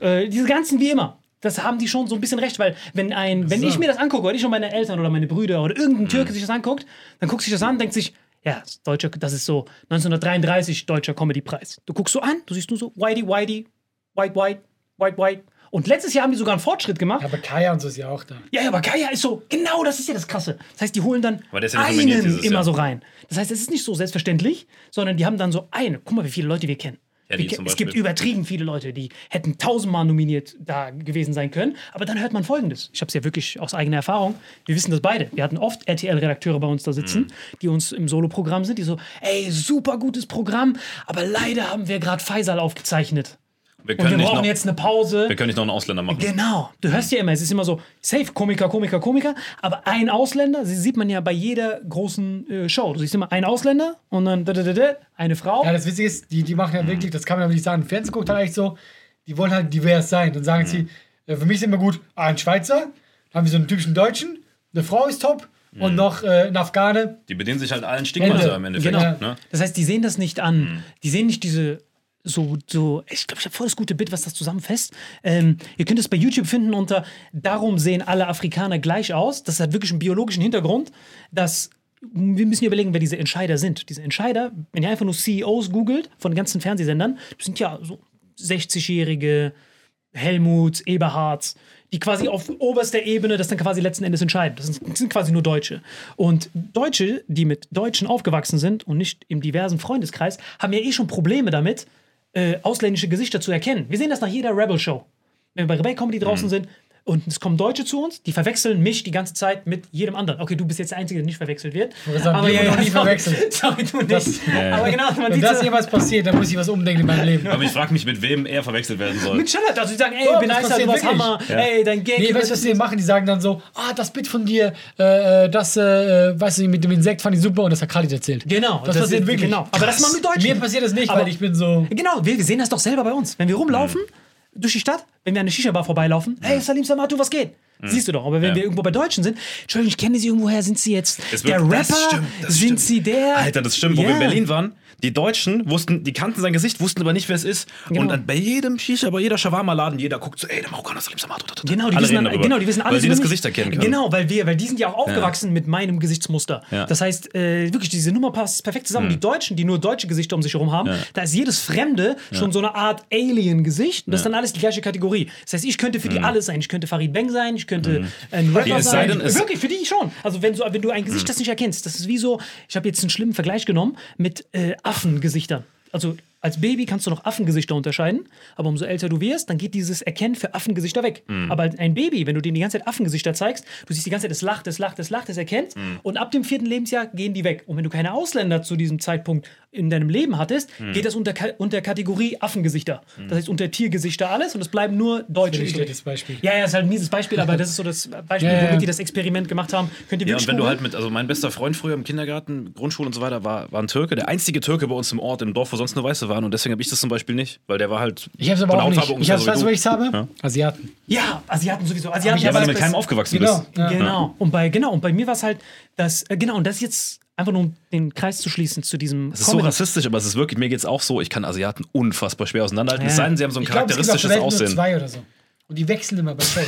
äh, diese ganzen wie immer. Das haben die schon so ein bisschen recht, weil wenn ein, wenn So. ich mir das angucke, oder ich und meine Eltern oder meine Brüder oder irgendein Mhm. Türke sich das anguckt, dann guckt sich das an, denkt sich, ja, das ist deutscher, das ist so 1933 deutscher Comedy-Preis. Du guckst so an, du siehst nur so Whitey, Whitey, White, White, White, White. Und letztes Jahr haben die sogar einen Fortschritt gemacht. Ja, aber Kaya und so ist ja auch da. Ja, ja, aber Kaya ist so, genau das ist ja das Krasse. Das heißt, die holen dann ja einen dieses immer Jahr. so rein. Das heißt, es ist nicht so selbstverständlich, sondern die haben dann so eine. Guck mal, wie viele Leute wir kennen. Ja, die Wir ke- zum es gibt übertrieben viele Leute, die hätten tausendmal nominiert da gewesen sein können. Aber dann hört man Folgendes. Ich habe es ja wirklich aus eigener Erfahrung. Wir wissen das beide. Wir hatten oft RTL-Redakteure bei uns da sitzen, Mhm. die uns im Solo-Programm sind, die so, ey, super gutes Programm, aber leider haben wir gerade Faisal aufgezeichnet. Wir Und wir können, nicht brauchen noch, jetzt eine Pause. wir können nicht noch einen Ausländer machen. Genau. Du hörst ja immer, es ist immer so, safe, Komiker, Komiker, Komiker, aber ein Ausländer, das sieht man ja bei jeder großen äh, Show. Du siehst immer einen Ausländer und dann da, da, da, da, eine Frau. Ja, das Witzige ist, die, die machen ja wirklich, das kann man aber nicht sagen, Fernsehen guckt halt eigentlich so, die wollen halt divers sein. Dann sagen sie, äh, für mich ist immer gut, ah, ein Schweizer, dann haben wir so einen typischen Deutschen, eine Frau ist top und noch äh, ein Afghane. Die bedienen sich halt allen Stigmata Ende. im Endeffekt. Genau. Ne? Das heißt, die sehen das nicht an. Die sehen nicht diese so, so, ich glaube, ich habe voll das gute Bild, was das zusammenfasst. Ähm, ihr könnt es bei YouTube finden unter Darum sehen alle Afrikaner gleich aus. Das hat wirklich einen biologischen Hintergrund, dass wir müssen überlegen, wer diese Entscheider sind. Diese Entscheider, wenn ihr einfach nur CEOs googelt von ganzen Fernsehsendern, sind ja so 60-jährige Helmut, Eberhard, die quasi auf oberster Ebene das dann quasi letzten Endes entscheiden. Das sind, das sind quasi nur Deutsche. Und Deutsche, die mit Deutschen aufgewachsen sind und nicht im diversen Freundeskreis, haben ja eh schon Probleme damit, äh, ausländische Gesichter zu erkennen. Wir sehen das nach jeder Rebel-Show. Wenn wir bei Rebel Comedy draußen sind und es kommen Deutsche zu uns, die verwechseln mich die ganze Zeit mit jedem anderen. Okay, du bist jetzt der Einzige, der nicht verwechselt wird. sagen, wir wurden noch nie *laughs* verwechselt. Sorry, du nicht. Das- Aber genau, man Wenn das so, jemals passiert, dann muss ich was umdenken in meinem Leben. Aber ich frage mich, mit wem er verwechselt werden soll. mit Charlotte, also die sagen, ey, Ja, bin das nicer, du passiert warst. Hammer, ey, dein Gag. Nee, weißt du, was die machen? Die sagen dann so, ah, das Bit von dir, äh, äh, das, äh, weißt du, mit dem Insekt fand ich super und das hat Khalid erzählt. Genau, Das passiert ist- wirklich. Genau. Aber das machen wir Deutschen. Mir passiert das nicht, Aber- weil ich bin so... Genau, wir, wir sehen das doch selber bei uns. Wenn wir rumlaufen durch die Stadt, wenn wir an eine Shisha-Bar vorbeilaufen, hey, Salim Samatu, was geht? Siehst du doch. Aber wenn Ja. wir irgendwo bei Deutschen sind, Entschuldigung, ich kenne sie irgendwoher, sind sie jetzt der Rapper? das stimmt, das sind stimmt. sie der? Alter, das stimmt. Wo wir Ja. in Berlin waren, die Deutschen wussten, die kannten sein Gesicht, wussten aber nicht, wer es ist. Genau. Und dann bei jedem Shisha, bei jeder Shawarma-Laden, jeder guckt so, ey, der Marokkaner da, da, da. Genau, die Alle wissen, dann, genau, die wissen alles Weil die über das. Gesicht erkennen können. Genau, weil wir, weil die sind ja auch aufgewachsen mit meinem Gesichtsmuster. Ja. Das heißt, äh, wirklich, diese Nummer passt perfekt zusammen. Die Deutschen, die nur deutsche Gesichter um sich herum haben, da ist jedes Fremde schon so eine Art Alien-Gesicht. Und das ist dann alles die gleiche Kategorie. Das heißt, ich könnte für die alles sein. Ich könnte Farid Bang sein, ich könnte ein Rapper sei sein. denn, Wirklich, für die schon. Also wenn, so, wenn du ein Gesicht das nicht erkennst, das ist wie so, ich habe jetzt einen schlimmen Vergleich genommen mit äh, Affengesichtern. Also als Baby kannst du noch Affengesichter unterscheiden, aber umso älter du wirst, dann geht dieses Erkennen für Affengesichter weg. Aber ein Baby, wenn du dem die ganze Zeit Affengesichter zeigst, du siehst die ganze Zeit, es lacht, es lacht, es lacht, es erkennt und ab dem vierten Lebensjahr gehen die weg. Und wenn du keine Ausländer zu diesem Zeitpunkt in deinem Leben hattest, geht das unter, unter Kategorie Affengesichter. Das heißt unter Tiergesichter alles und es bleiben nur Deutsche Ein übrig. schlechtes Beispiel. Ja, ja, ist halt ein mieses Beispiel, aber das ist so das Beispiel, Ja, ja, womit die das Experiment gemacht haben. Könnt ihr Ja, und wenn du halt mit, also mein bester Freund früher im Kindergarten, Grundschule und so weiter, war, war ein Türke, der einzige Türke bei uns im Ort, im Dorf, wo sonst nur Weiße waren. Und deswegen habe ich das zum Beispiel nicht, weil der war halt. Ich hab's aber von auch nicht. Ich hab's, so weißt du, was ich habe? Ja. Asiaten. Ja, Asiaten sowieso. Asiaten Aber ich Ja, aber weil du mit keinem aufgewachsen Genau. bist. Ja. Genau. Und bei, genau, und bei mir war es halt, das, äh, genau, und das jetzt einfach nur um den Kreis zu schließen zu diesem Das ist so rassistisch, aber es ist wirklich, mir geht's auch so, ich kann Asiaten unfassbar schwer auseinanderhalten. Es Ja. sei denn, sie haben so ein Ich glaube, es gibt auf der charakteristisches Welt nur Aussehen. zwei oder so. Und die wechseln immer bei Shows.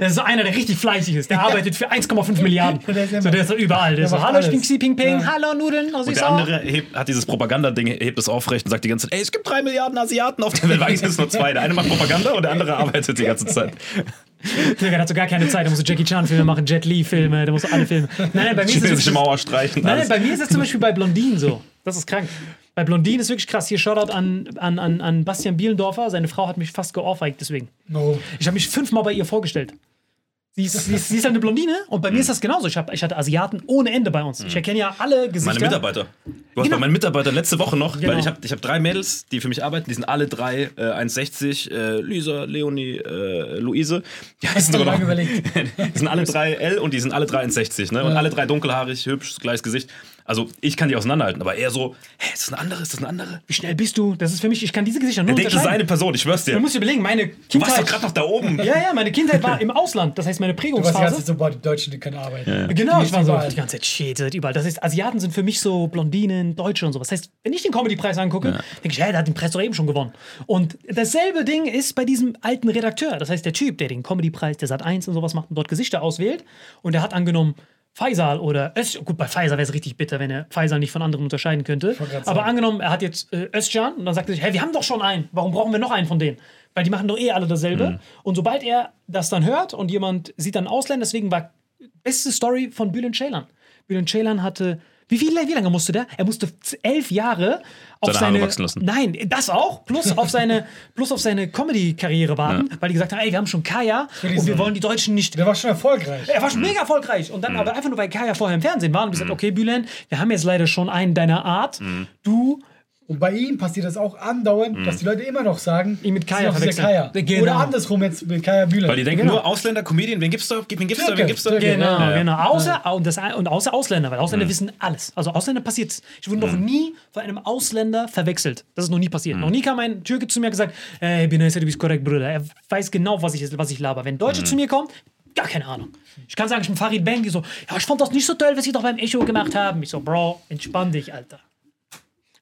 Das ist so einer, der richtig fleißig ist. Der arbeitet für 1,5 Milliarden. Der ist immer- so, der ist so überall. Der, Der ist so, hallo, ich bin. Xi Jinping, Ja. hallo, Nudeln, aus Und der andere hebt, hat dieses Propagandading, hebt es aufrecht und sagt die ganze Zeit, ey, es gibt drei Milliarden Asiaten auf der Welt. Eigentlich sind es nur zwei. Der eine macht Propaganda und der andere arbeitet die ganze Zeit. Der hat so gar keine Zeit. Der muss so Jackie Chan-Filme machen, Jet Li-Filme, der muss so alle Filme. Nein, nein, bei mir ist es Mauer streichen. Nein, nein, bei mir ist es zum Beispiel bei Blondinen so. Das ist krank. Bei Blondinen ist wirklich krass. Hier Shoutout an, an, an, an Bastian Bielendorfer. Seine Frau hat mich fast geohrfeigt deswegen. No. Ich habe mich fünfmal bei ihr vorgestellt. Sie ist, sie, ist, sie ist halt eine Blondine und bei mir ist das genauso. Ich, hab, ich hatte Asiaten ohne Ende bei uns. Ich erkenne ja alle Gesichter. Meine Mitarbeiter. Du hast Genau. bei meinen Mitarbeitern letzte Woche noch, Genau. weil ich habe ich hab drei Mädels, die für mich arbeiten, die sind alle drei äh, 1,60, äh, Lisa, Leonie, äh, Luise. Die heißen du sogar noch. lange überlegt? *laughs* Die sind alle drei L und die sind alle drei 1,60, ne? Und alle drei dunkelhaarig, hübsch, gleiches Gesicht. Also ich kann die auseinanderhalten, aber er so, hä, ist das eine andere, ist das eine andere? Wie schnell bist du? Das ist für mich, ich kann diese Gesichter nur Er denkt, das ist eine Person, ich schwör's dir. Du musst dir überlegen, meine Du warst doch Kindheit. gerade noch da oben. Ja, ja, meine Kindheit war im Ausland. Das heißt, meine Du warst die ganze Prägungsphase. Zeit so, boah, die Deutschen, die können arbeiten. Genau, Die ich war so überall. die ganze Zeit, shit, seid überall. Das heißt, Asiaten sind für mich so Blondinen, Deutsche und sowas. Das heißt, wenn ich den Comedy-Preis angucke, denke ich, hey, der hat den Preis doch eben schon gewonnen. Und dasselbe Ding ist bei diesem alten Redakteur. Das heißt, der Typ, der den Comedy-Preis, der Sat 1 und sowas macht und dort Gesichter auswählt. Und der hat angenommen, Faisal oder Öst, gut, bei Faisal wäre es richtig bitter, wenn er Faisal nicht von anderen unterscheiden könnte. Aber angenommen, er hat jetzt äh, Özcan und dann sagt er sich, hey, wir haben doch schon einen, warum brauchen wir noch einen von denen? Weil die machen doch eh alle dasselbe. Mhm. Und sobald er das dann hört und jemand sieht dann Ausländer, deswegen war beste Story von Bülent Ceylan. Bülent Ceylan hatte. Wie, viel, wie lange musste der? Er musste elf Jahre auf Seine seine. wachsen lassen. Nein, das auch. Plus auf seine, *laughs* plus auf seine Comedy-Karriere warten, weil die gesagt haben, ey, wir haben schon Kaya und wir wollen die Deutschen nicht Der war schon erfolgreich. er war schon mega erfolgreich. Und dann aber einfach nur, weil Kaya vorher im Fernsehen war und gesagt, okay, Bülent, wir haben jetzt leider schon einen deiner Art. Du, Und bei ihm passiert das auch andauernd, dass die Leute immer noch sagen, Ihn mit Kaya verwechseln. Kaya. Genau. Oder andersrum jetzt mit Kaya Bühler. Weil die denken Genau. nur Ausländer, Comedian, wen gibt's da? Wen gibt's da? Türke, Wen gibt's da? Türke. genau, Ja, ja. genau. Außer, und, das, und außer Ausländer, weil Ausländer wissen alles. Also Ausländer passiert Ich wurde noch nie von einem Ausländer verwechselt. Das ist noch nie passiert. Noch nie kam ein Türke zu mir und gesagt, ey, Binaysa, du bist korrekt, Bruder. Er weiß genau, was ich, was ich laber. Wenn Deutsche zu mir kommen, gar keine Ahnung. Ich kann sagen, ich bin Farid Bang, die so, ja, ich fand das nicht so toll, was sie doch beim Echo gemacht haben. Ich so, Bro, entspann dich, Alter.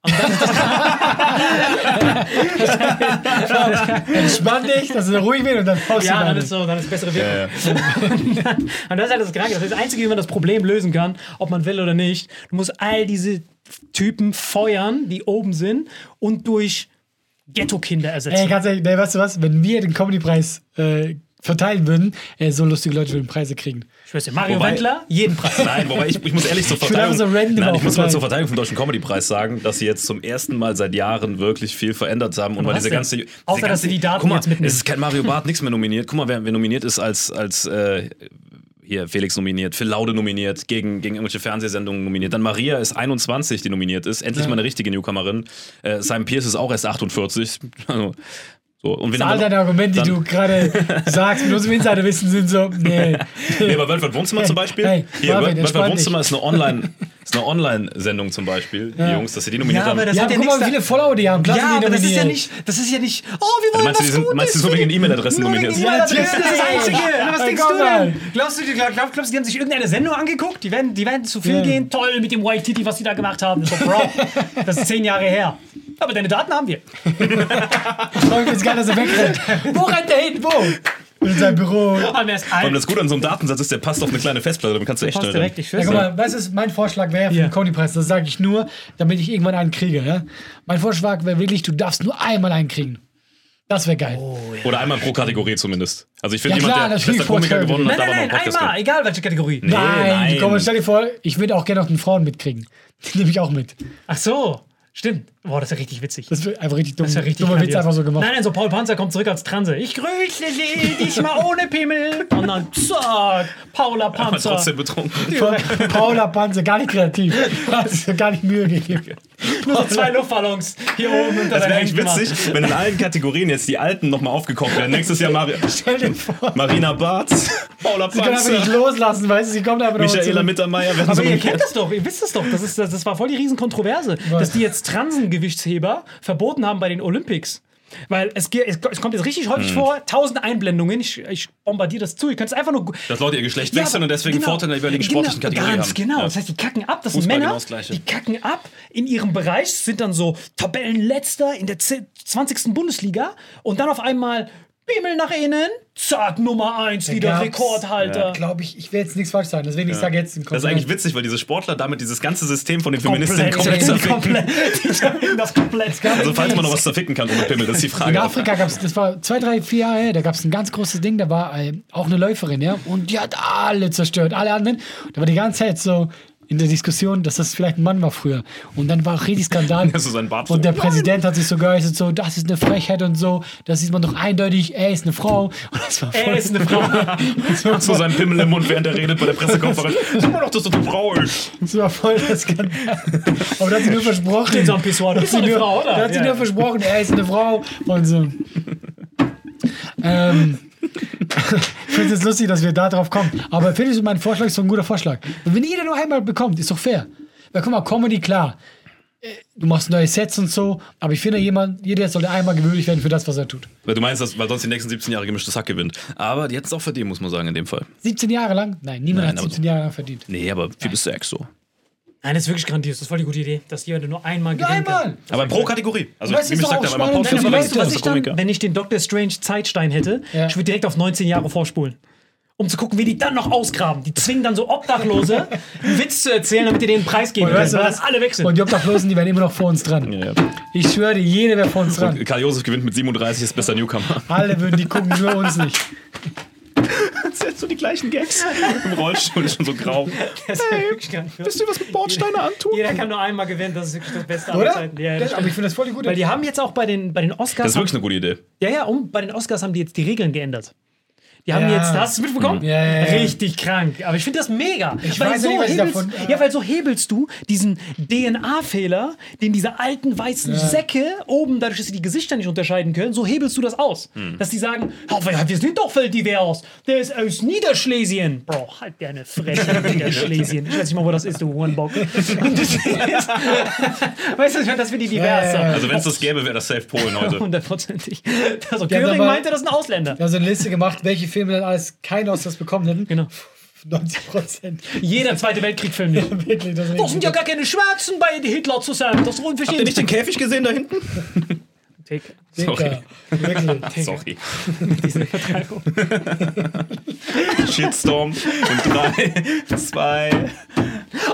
Und dann ist das *laughs* Entspann dich, dass er ruhig wird und dann haust Ja, du dann ihn ist so, dann ist bessere Wirkung. Und, *laughs* dann, und das ist halt das Kranke. Das ist das Einzige, wie man das Problem lösen kann, ob man will oder nicht. Du musst all diese Typen feuern, die oben sind und durch Ghetto-Kinder ersetzen. Ey, ganz ehrlich, nee, weißt du was? Wenn wir den Comedy-Preis äh, verteilen würden, ey, so lustige Leute würden Preise kriegen. ich weiß nicht, Mario Wobei- Wendler, jeden Preis. *laughs* Nein, wobei ich, ich muss ehrlich zur Verteidigung, einfach so random nein, ich muss mal zur Verteidigung vom Deutschen Comedy-Preis sagen, dass sie jetzt zum ersten Mal seit Jahren wirklich viel verändert haben. Und weil was diese denn? ganze, diese Außer, dass ganze, sie die Daten guck mal, jetzt mitnehmen. Es ist kein Mario Barth, nichts mehr nominiert. Guck mal, wer, wer nominiert ist als, als äh, hier Felix nominiert, Phil Laude nominiert, gegen, gegen irgendwelche Fernsehsendungen nominiert. Dann Maria ist 21, die nominiert ist. Endlich mal eine richtige Newcomerin. Äh, Simon Pierce ist auch erst 48. *laughs* Also, so. Und wen haben All noch? deine Argumente, die du gerade *laughs* sagst, mit unserem Insiderwissen sind so, nee. Nee, aber Weltweit Wohnzimmer zum Beispiel. hey, Hier, Marvin, Wohnzimmer ist eine Online, *laughs* ist eine Online-Sendung zum Beispiel. Die Jungs, dass sie die nominiert Ja, aber haben. das Ja, hat ja guck mal, wie viele Follower die haben. Klar Ja, die aber das ist ja nicht, das ist ja nicht, oh, wir wollen meinst du, was die sind- Gutes meinst du, so wegen die- E-Mail-Adressen wegen nominiert? E-Mail-Adressen, Ja, das ist das Einzige. Was denkst du denn? Glaubst du, die, glaub, glaubst du, die haben sich irgendeine Sendung angeguckt? Die werden, die werden zu viel Ja. gehen. Toll mit dem White Titty, was die da gemacht haben. Das ist doch Bro. Das ist zehn Jahre her. Aber deine Daten haben wir. Ich freue mich jetzt gar nicht, dass er wegrennt. Wo rennt der hin? Wo? In seinem Büro. *laughs* Aber er ist Und alt. das Gute an so einem Datensatz ist, der passt auf eine kleine Festplatte, damit kannst du echt Passt schnell direkt, rein. ich Ja, guck mal, was ist mein Vorschlag wäre für Ja. den Comedy-Preis? Das sage ich nur, damit ich irgendwann einen kriege. Ja? Mein Vorschlag wäre wirklich, du darfst nur einmal einen kriegen. Das wäre geil. Oder einmal pro Kategorie zumindest. Also ich finde, Ja, jemand, klar, der bester Komiker gewonnen hat, Nein, nein, aber nein, noch einen Podcast einmal, kriegen. egal welche Kategorie. Nee, nein, nein. komm, stell dir vor, ich würde auch gerne noch *laughs* den Frauen mitkriegen. Die nehme ich auch mit. Ach so, stimmt. Boah, das ist ja richtig witzig. Das wäre einfach richtig dumm. Das ist ja richtig Dummer Witz einfach so gemacht. Nein, nein, so Paul Panzer kommt zurück als Transe. Ich grüße Sie, diesmal ohne Pimmel. Und dann zack, Paula Aber Panzer. trotzdem betrunken. Paula Panzer, gar nicht kreativ. Hat sich gar nicht Mühe gegeben. Nur so zwei Luftballons hier oben unter Das wäre eigentlich gemacht. witzig, wenn in allen Kategorien jetzt die alten nochmal aufgekocht werden. Nächstes Jahr Mari Stell dir vor, Marina Barth, Paula sie können einfach nicht Panzer, loslassen, weißt du, sie kommt einfach Michaela. Mittermeier Aber so ihr kennt das doch, ihr wisst das doch. Das, ist, das, das war voll die Riesenkontroverse, dass die jetzt Transengewichtsheber verboten haben bei den Olympics. Weil es, es es kommt jetzt richtig häufig vor, tausend Einblendungen. Ich, ich bombardiere das zu. Ihr könnt es einfach nur. Dass Leute ihr Geschlecht Ja, wechseln und deswegen genau. Vorteile in der jeweiligen Genau, sportlichen Kategorie ganz haben. genau. Ja. Das heißt, die kacken ab. Das sind Fußball Männer, genau das die kacken ab in ihrem Bereich, sind dann so Tabellenletzter in der 10 20. Bundesliga und dann auf einmal Bimmel nach innen, zack, Nummer 1, wieder Rekordhalter. Glaube ich, ich will jetzt nichts falsch sagen, deswegen ich sage jetzt im Das ist eigentlich witzig, weil diese Sportler damit dieses ganze System von den Feministinnen Komplett, komplett komplett, zerficken. komplett, die zerficken das komplett. *laughs* Also falls man noch was zerficken kann ohne Pimmel, das ist die In Frage. Afrika gab es, das war zwei, drei, vier Jahre her, da gab es ein ganz großes Ding, da war äh, auch eine Läuferin, ja, und die hat alle zerstört, alle anderen. Da war die ganze Zeit so in der Diskussion, dass das vielleicht ein Mann war früher. Und dann war auch richtig Skandal. *laughs* Das ist ein Bart und der Präsident hat sich so geäußert, so, das ist eine Frechheit und so, das sieht man doch eindeutig, er ist eine Frau. Und das war voll, Er ist eine Frau. *laughs* das war so seinen Pimmel im Mund, während er redet bei der Pressekonferenz. *laughs* Sag mal doch, dass das eine Frau ist. das war voll der Skandal. Aber da hat sie nur versprochen. Steht so am Pissoir, doch sie eine nur, Frau, oder? Da hat sie Ja, nur versprochen, er ist eine Frau und so. ähm, ich finde es lustig, dass wir da drauf kommen. Aber finde ich, mein Vorschlag ist so ein guter Vorschlag. Und wenn jeder nur einmal bekommt, ist doch fair. Weil guck mal, Comedy, klar. Äh, Du machst neue Sets und so, aber ich finde, jemand, jeder sollte einmal gewürdigt werden für das, was er tut. Weil du meinst, dass, weil sonst die nächsten 17 Jahre gemischtes Hack gewinnt. Aber die hätten es auch verdient, muss man sagen, in dem Fall. 17 Jahre lang? Nein, niemand Nein, hat aber 17 Jahre lang verdient. Nee, aber viel bis Sex so. Nein, das ist wirklich grandios. Das ist voll die gute Idee, dass jemand nur einmal Nur gewinnen kann. einmal! Aber pro Kategorie. Also, Weißt doch sagt, auch einmal spannend, Podcast, wenn Nein, die aber weißt du, was ich dann, Komiker. wenn ich den Dr. Strange Zeitstein hätte, Ja. ich würde direkt auf 19 Jahre vorspulen. um zu gucken, wie die dann noch ausgraben. Die zwingen dann so Obdachlose, einen Witz zu erzählen, damit die den Preis geben können, weißt du weil was? dann alle weg sind. Und die Obdachlosen, die werden immer noch vor uns dran. Ja. Ich schwöre dir, jeder wäre vor uns dran. Und Karl Josef gewinnt mit 37, ist bester Newcomer. Alle würden die gucken, nur uns nicht. Das sind so die gleichen Gags. Im Rollstuhl ist schon so grau. *laughs* Das ist wirklich gar nicht Wisst ihr, was mit Bordsteine *laughs* antun? Jeder kann nur einmal gewinnen, das ist wirklich das Beste aller Oder? Zeiten. Ja, das, aber ich finde das voll die gute. Weil die haben jetzt auch bei den, bei den Oscars. Das ist wirklich eine gute Idee. Ja, ja, und bei den Oscars haben die jetzt die Regeln geändert. Die haben Ja. jetzt, hast du es mitbekommen? Ja, ja, ja. Richtig krank. Aber ich finde das mega. Ich weil weiß so nicht, was ich hebelst, davon- ja, weil so hebelst du diesen DNA-Fehler, den diese alten weißen Säcke oben, dadurch, dass sie die Gesichter nicht unterscheiden können, so hebelst du das aus. Hm. Dass die sagen, oh, wir sind doch voll divers. Der ist aus Niederschlesien. Bro, halt deine Fresse, *laughs* Niederschlesien. Ich weiß nicht mal, wo das ist, du Hurenbock. Das *laughs* weißt du, ich meine, das für die divers. Ja, ja, ja. Also wenn es das gäbe, wäre das safe Polen heute. *laughs* Hundertprozentig. Also Göring meinte, das ist ein Ausländer. Wir haben so eine Liste gemacht, welche Filme dann alles keinen Oscars bekommen hätten. Genau. *laughs* 90 Prozent. Jeder Zweite Weltkrieg-Film *laughs* nicht. Wirklich, das Das sind ja gar keine Schwarzen bei Hitler zusammen. Das ist Habt ihr nicht den Käfig gesehen da hinten? *laughs* Dick. Dicker. Wirklich. Sorry. Diese Vertreibung. *laughs* Shitstorm in 3, 2.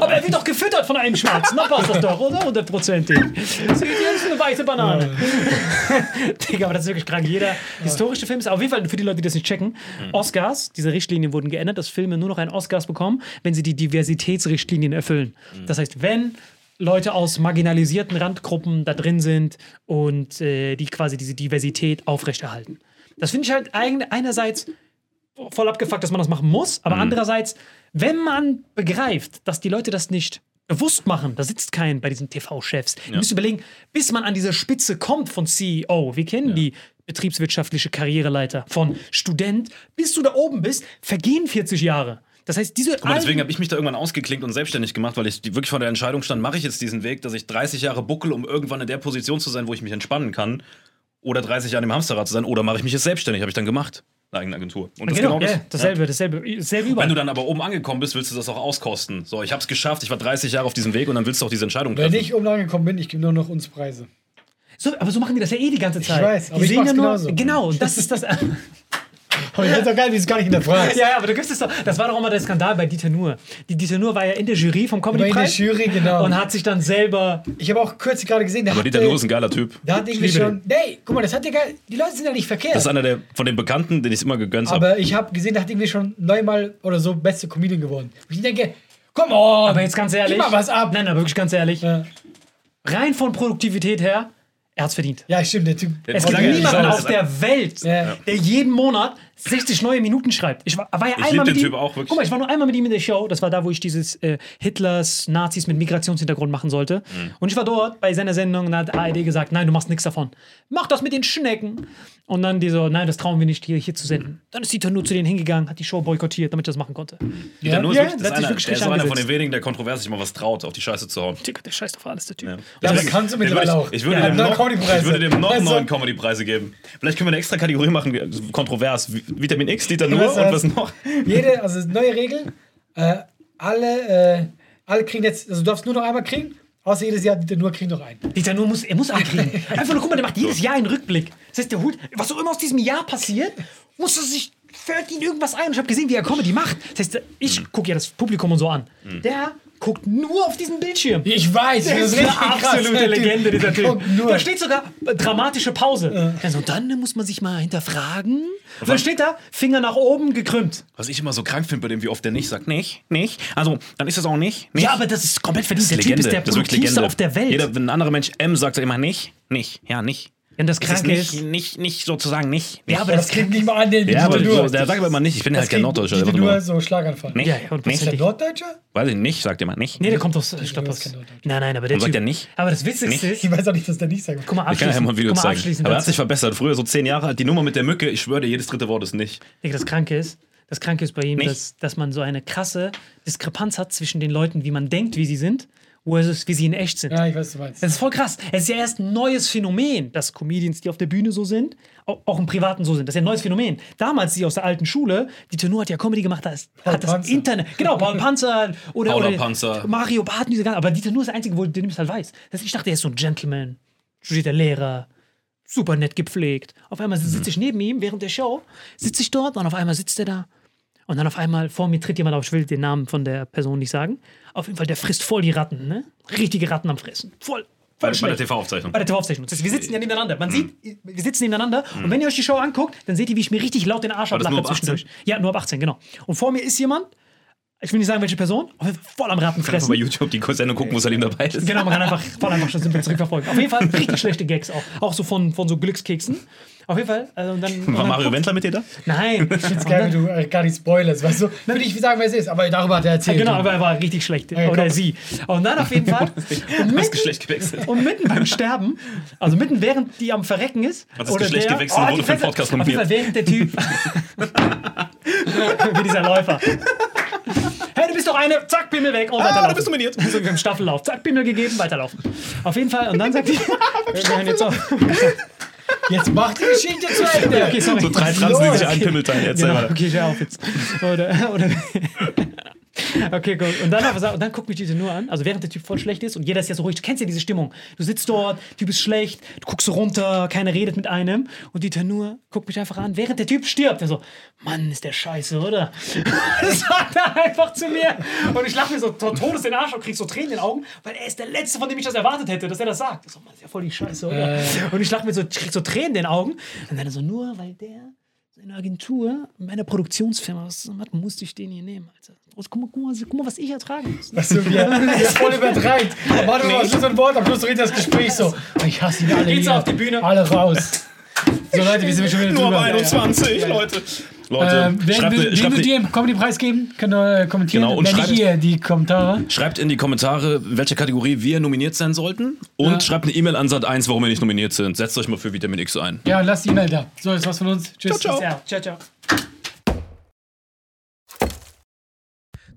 Aber er wird doch gefüttert von einem Schwarzen. Na passt das doch, oder? Hundertprozentig. Das ist eine weiße Banane. *laughs* Digga, aber das ist wirklich krank. Jeder historische Film ist auf jeden Fall für die Leute, die das nicht checken. Oscars, diese Richtlinien wurden geändert, dass Filme nur noch einen Oscars bekommen, wenn sie die Diversitätsrichtlinien erfüllen. Das heißt, wenn Leute aus marginalisierten Randgruppen da drin sind und äh, die quasi diese Diversität aufrechterhalten. Das finde ich halt einerseits voll abgefuckt, dass man das machen muss, aber andererseits, wenn man begreift, dass die Leute das nicht bewusst machen, da sitzt kein bei diesen TV-Chefs. Ihr müsst überlegen, bis man an diese Spitze kommt von CEO, wir kennen die betriebswirtschaftliche Karriereleiter, von Student, bis du da oben bist, vergehen 40 Jahre. Das heißt, diese Guck mal, deswegen habe ich mich da irgendwann ausgeklinkt und selbstständig gemacht, weil ich die- wirklich vor der Entscheidung stand, mache ich jetzt diesen Weg, dass ich 30 Jahre buckel, um irgendwann in der Position zu sein, wo ich mich entspannen kann, oder 30 Jahre im Hamsterrad zu sein, oder mache ich mich jetzt selbstständig, habe ich dann gemacht, eine eigene Agentur. Und das genau, genau das. ja, dasselbe, dasselbe, dasselbe überall. Wenn du dann aber oben angekommen bist, willst du das auch auskosten. So, ich habe es geschafft, ich war 30 Jahre auf diesem Weg und dann willst du auch diese Entscheidung Wenn treffen. ich oben angekommen bin, ich gebe nur noch uns Preise. So, aber so machen die das ja eh die ganze Zeit. weiß, aber die ich sehen ja nur, genauso. Genau, das *laughs* ist das. *laughs* Aber ich doch gar nicht, wie es gar nicht hinterfragt. Ja, ja, aber du gibst es doch. Das war doch immer der Skandal bei Dieter Nuhr. Die Dieter Nuhr war ja in der Jury vom Aber in der Jury, genau. und hat sich dann selber. Ich habe auch kürzlich gerade gesehen, der aber hat, Dieter Nuhr ist ein geiler Typ. der hat irgendwie schon. Nee, guck mal, das hat der gar, Die Leute sind ja nicht verkehrt. Das ist einer der, von den Bekannten, den ich immer gegönnt habe. aber ich habe gesehen, der hat irgendwie schon neunmal oder so beste Comedian geworden. Und ich denke, komm on. Aber jetzt ganz ehrlich. Gib mal was ab. Nein, aber wirklich ganz ehrlich. Ja, Rein von Produktivität her, er hat's verdient. ja stimmt, der Typ. Es gibt ja niemanden auf der Welt, Ja. der jeden Monat 60 neue Minuten schreibt. Ich war, war ja Ich einmal lieb mit den ihm. Typ auch, wirklich. Guck mal, ich war nur einmal mit ihm in der Show. Das war da, wo ich dieses äh, Hitlers Nazis mit Migrationshintergrund machen sollte. Mhm. Und ich war dort bei seiner Sendung und da hat ARD gesagt, nein, du machst nichts davon. Mach das mit den Schnecken. Und dann die so, nein, das trauen wir nicht hier, hier zu senden. Dann ist Dieter nur zu denen hingegangen, hat die Show boykottiert, damit ich das machen konnte. Dieter Nuhr ist Ja, wirklich, der das hat sich ist einer, der ist einer von den wenigen, der kontrovers sich mal was traut, auf die Scheiße zu hauen. Digga, der scheißt auf alles, der Typ. Ja. Ja, Deswegen- kannst du ich würde, mittlerweile auch. ich, würde Ja, dem noch, Comedy-Preise. ich würde dem noch neuen Comedy-Preise geben. Vielleicht können wir eine extra Kategorie machen, kontrovers. Vi- Vitamin X, Dieter Weißt du und was? noch? Jede, also neue Regel, äh, alle, äh, alle kriegen jetzt, also du darfst nur noch einmal kriegen, außer jedes Jahr, die nur kriegen noch einen. Dieter nur muss, er muss ankriegen. *laughs* Einfach nur, guck mal, der macht jedes Jahr einen Rückblick. Das heißt, der holt, was auch immer aus diesem Jahr passiert, muss er sich, fällt ihn irgendwas ein. Und ich habe gesehen, wie er Comedy macht. Das heißt, ich gucke ja das Publikum und so an. Der guckt nur auf diesen Bildschirm. Ich weiß, Der das ist eine richtig krass, absolute Typ. Legende, dieser Typ. Da steht sogar äh, dramatische Pause. Also, dann muss man sich mal hinterfragen. Und dann steht da, Finger nach oben gekrümmt. Was ich immer so krank finde bei dem, wie oft der nicht sagt, nicht, nicht. Also, dann ist das auch nicht. nicht. Ja, aber das ist komplett verdient. das Der ist Typ ist der produktivste auf der Welt. Jeder, wenn ein anderer Mensch M sagt, sagt er immer nicht, nicht, ja, nicht. Wenn das Das ist krank nicht, ist. nicht, nicht sozusagen nicht. nicht. Ja, aber Das das kriegt nicht mal an, den ja, aber so, der sagt aber immer nicht. Ich bin Das halt kein Norddeutscher. der immer, nur so Schlaganfall. Nicht, Ja, ja, und nicht. Ist der. Norddeutscher? Weiß ich nicht, sagt immer nicht. Nee, der kommt aus, ich glaube, das aus. ist kein Deutsch. Nein, nein, aber der Und sagt Typ. er nicht? Aber das Witzigste ist, Ich weiß auch nicht, dass der nicht sagt. guck mal, Ich kann ja abschließend, mal ein Video zeigen. abschließend Aber er hat sich verbessert. Früher so zehn Jahre alt, die Nummer mit der Mücke, ich schwöre dir, jedes dritte Wort ist nicht. Digga, das Kranke ist, das Kranke ist bei ihm, dass, dass man so eine krasse Diskrepanz hat zwischen den Leuten, wie man denkt, wie sie sind, versus wie sie in echt sind. Ja, ich weiß, was du meinst. Das ist voll krass. Es ist ja erst ein neues Phänomen, dass Comedians, die auf der Bühne so sind, au- auch im Privaten so sind. Das ist ja ein neues Phänomen. Damals, die aus der alten Schule, die Tenor hat ja Comedy gemacht, da ist, hat das Panzer. Internet. Genau, Paul Panzer oder, oder Panzer. Mario Barth, diese ganzen. Aber die Tenor ist der Einzige, wo den es halt weiß. Das heißt, ich dachte, er ist so ein Gentleman, studierter Lehrer, super nett gepflegt. Auf einmal sitze ich neben ihm während der Show, sitze ich dort und auf einmal sitzt er da. Und dann auf einmal vor mir tritt jemand auf, ich will den Namen von der Person nicht sagen. Auf jeden Fall, der frisst voll die Ratten, ne? Richtige Ratten am Fressen. Voll. Bei, voll bei der schlecht. TV-Aufzeichnung. Bei der TV-Aufzeichnung. Das heißt, Wir sitzen ja nebeneinander. Man sieht, wir sitzen nebeneinander. Und wenn ihr euch die Show anguckt, dann seht ihr, wie ich mir richtig laut den Arsch ablache nur ab 18? zwischendurch. Ja, nur ab 18, genau. Und vor mir ist jemand, ich will nicht sagen, welche Person, Fall voll am Ratten fressen. bei YouTube die Sendung gucken, wo Salim dabei ist. Genau, man kann einfach voll einfach schon zurückverfolgen. Auf jeden Fall richtig schlechte Gags auch. Auch so von, von so Glückskeksen. Auf jeden Fall. Also, und dann, und War dann Mario Wendler mit dir da? Nein. *laughs* Ich find's geil, wie du äh, gar nicht spoilerst, weißt du? Dann will ich sagen, wer es ist, aber darüber hat er erzählt. Genau, aber er war richtig schlecht. Ja, Oder komm. sie. Und dann auf jeden Fall. *laughs* Und Das mitten, Geschlecht gewechselt. und mitten beim Sterben, also mitten während die am Verrecken ist. Hat das Geschlecht der- gewechselt und die wurde für den. Podcast Auf jeden Fall während der Typ. *laughs* Wie dieser Läufer. Hey, du bist doch eine, zack, Pimmel weg und Ah, weiterlaufen. du bist nominiert. So wie im Staffellauf. Zack, Pimmel gegeben, weiterlaufen. Auf jeden Fall. Und dann sagt die. Wir hören jetzt auf. Jetzt mach die Geschichte zu *laughs* Ende. Okay, sorry. So drei Transen, die sich einen Pimmel teilen. Erzähl Genau, mal. okay, ich hör auf jetzt. Oder, oder *laughs* *laughs* Okay, gut. Und dann, und dann guckt mich diese nur an, also während der Typ voll schlecht ist und jeder ist ja so ruhig. Du kennst ja diese Stimmung. Du sitzt dort, Typ ist schlecht, du guckst so runter, keiner redet mit einem und die Tanur guckt mich einfach an, während der Typ stirbt. Er so, Mann, ist der scheiße, oder? *laughs* Das sagt er einfach zu mir. Und ich lache mir so to- todes den Arsch und krieg so Tränen in den Augen, weil er ist der Letzte, von dem ich das erwartet hätte, dass er das sagt. Ich so, Mann, ist ja voll die Scheiße, oder? Und ich lache mir so, ich krieg so Tränen in den Augen. Und dann so, nur weil der seine Agentur, meine Produktionsfirma was hat, musste ich den hier nehmen, Alter. Guck mal, guck mal, guck mal was ich ertragen muss. Weißt du, wie er, wie er voll übertreibt. *laughs* Warte mal, Schluss ein Wort, am Schluss redet das Gespräch so. Ich hasse ihn alle Geht's hier. auf die Bühne? Alle raus. *laughs* So Leute, wir sind schon wieder Nur drüber. bei 21, Leute. Leute, Ähm, wer schreibt, will, schreibt, wir dir im Comedy-Preis geben, könnt ihr äh, kommentieren. Genau, und Wenn schreibt- hier die Kommentare. schreibt in die Kommentare, welche Kategorie wir nominiert sein sollten. Und Ja. schreibt eine E-Mail an Sat1, warum wir nicht nominiert sind. Setzt euch mal für Vitamin X ein. Ja, lasst die E-Mail da. So, jetzt was von uns. Tschüss. Ciao, ciao. Ciao, ciao.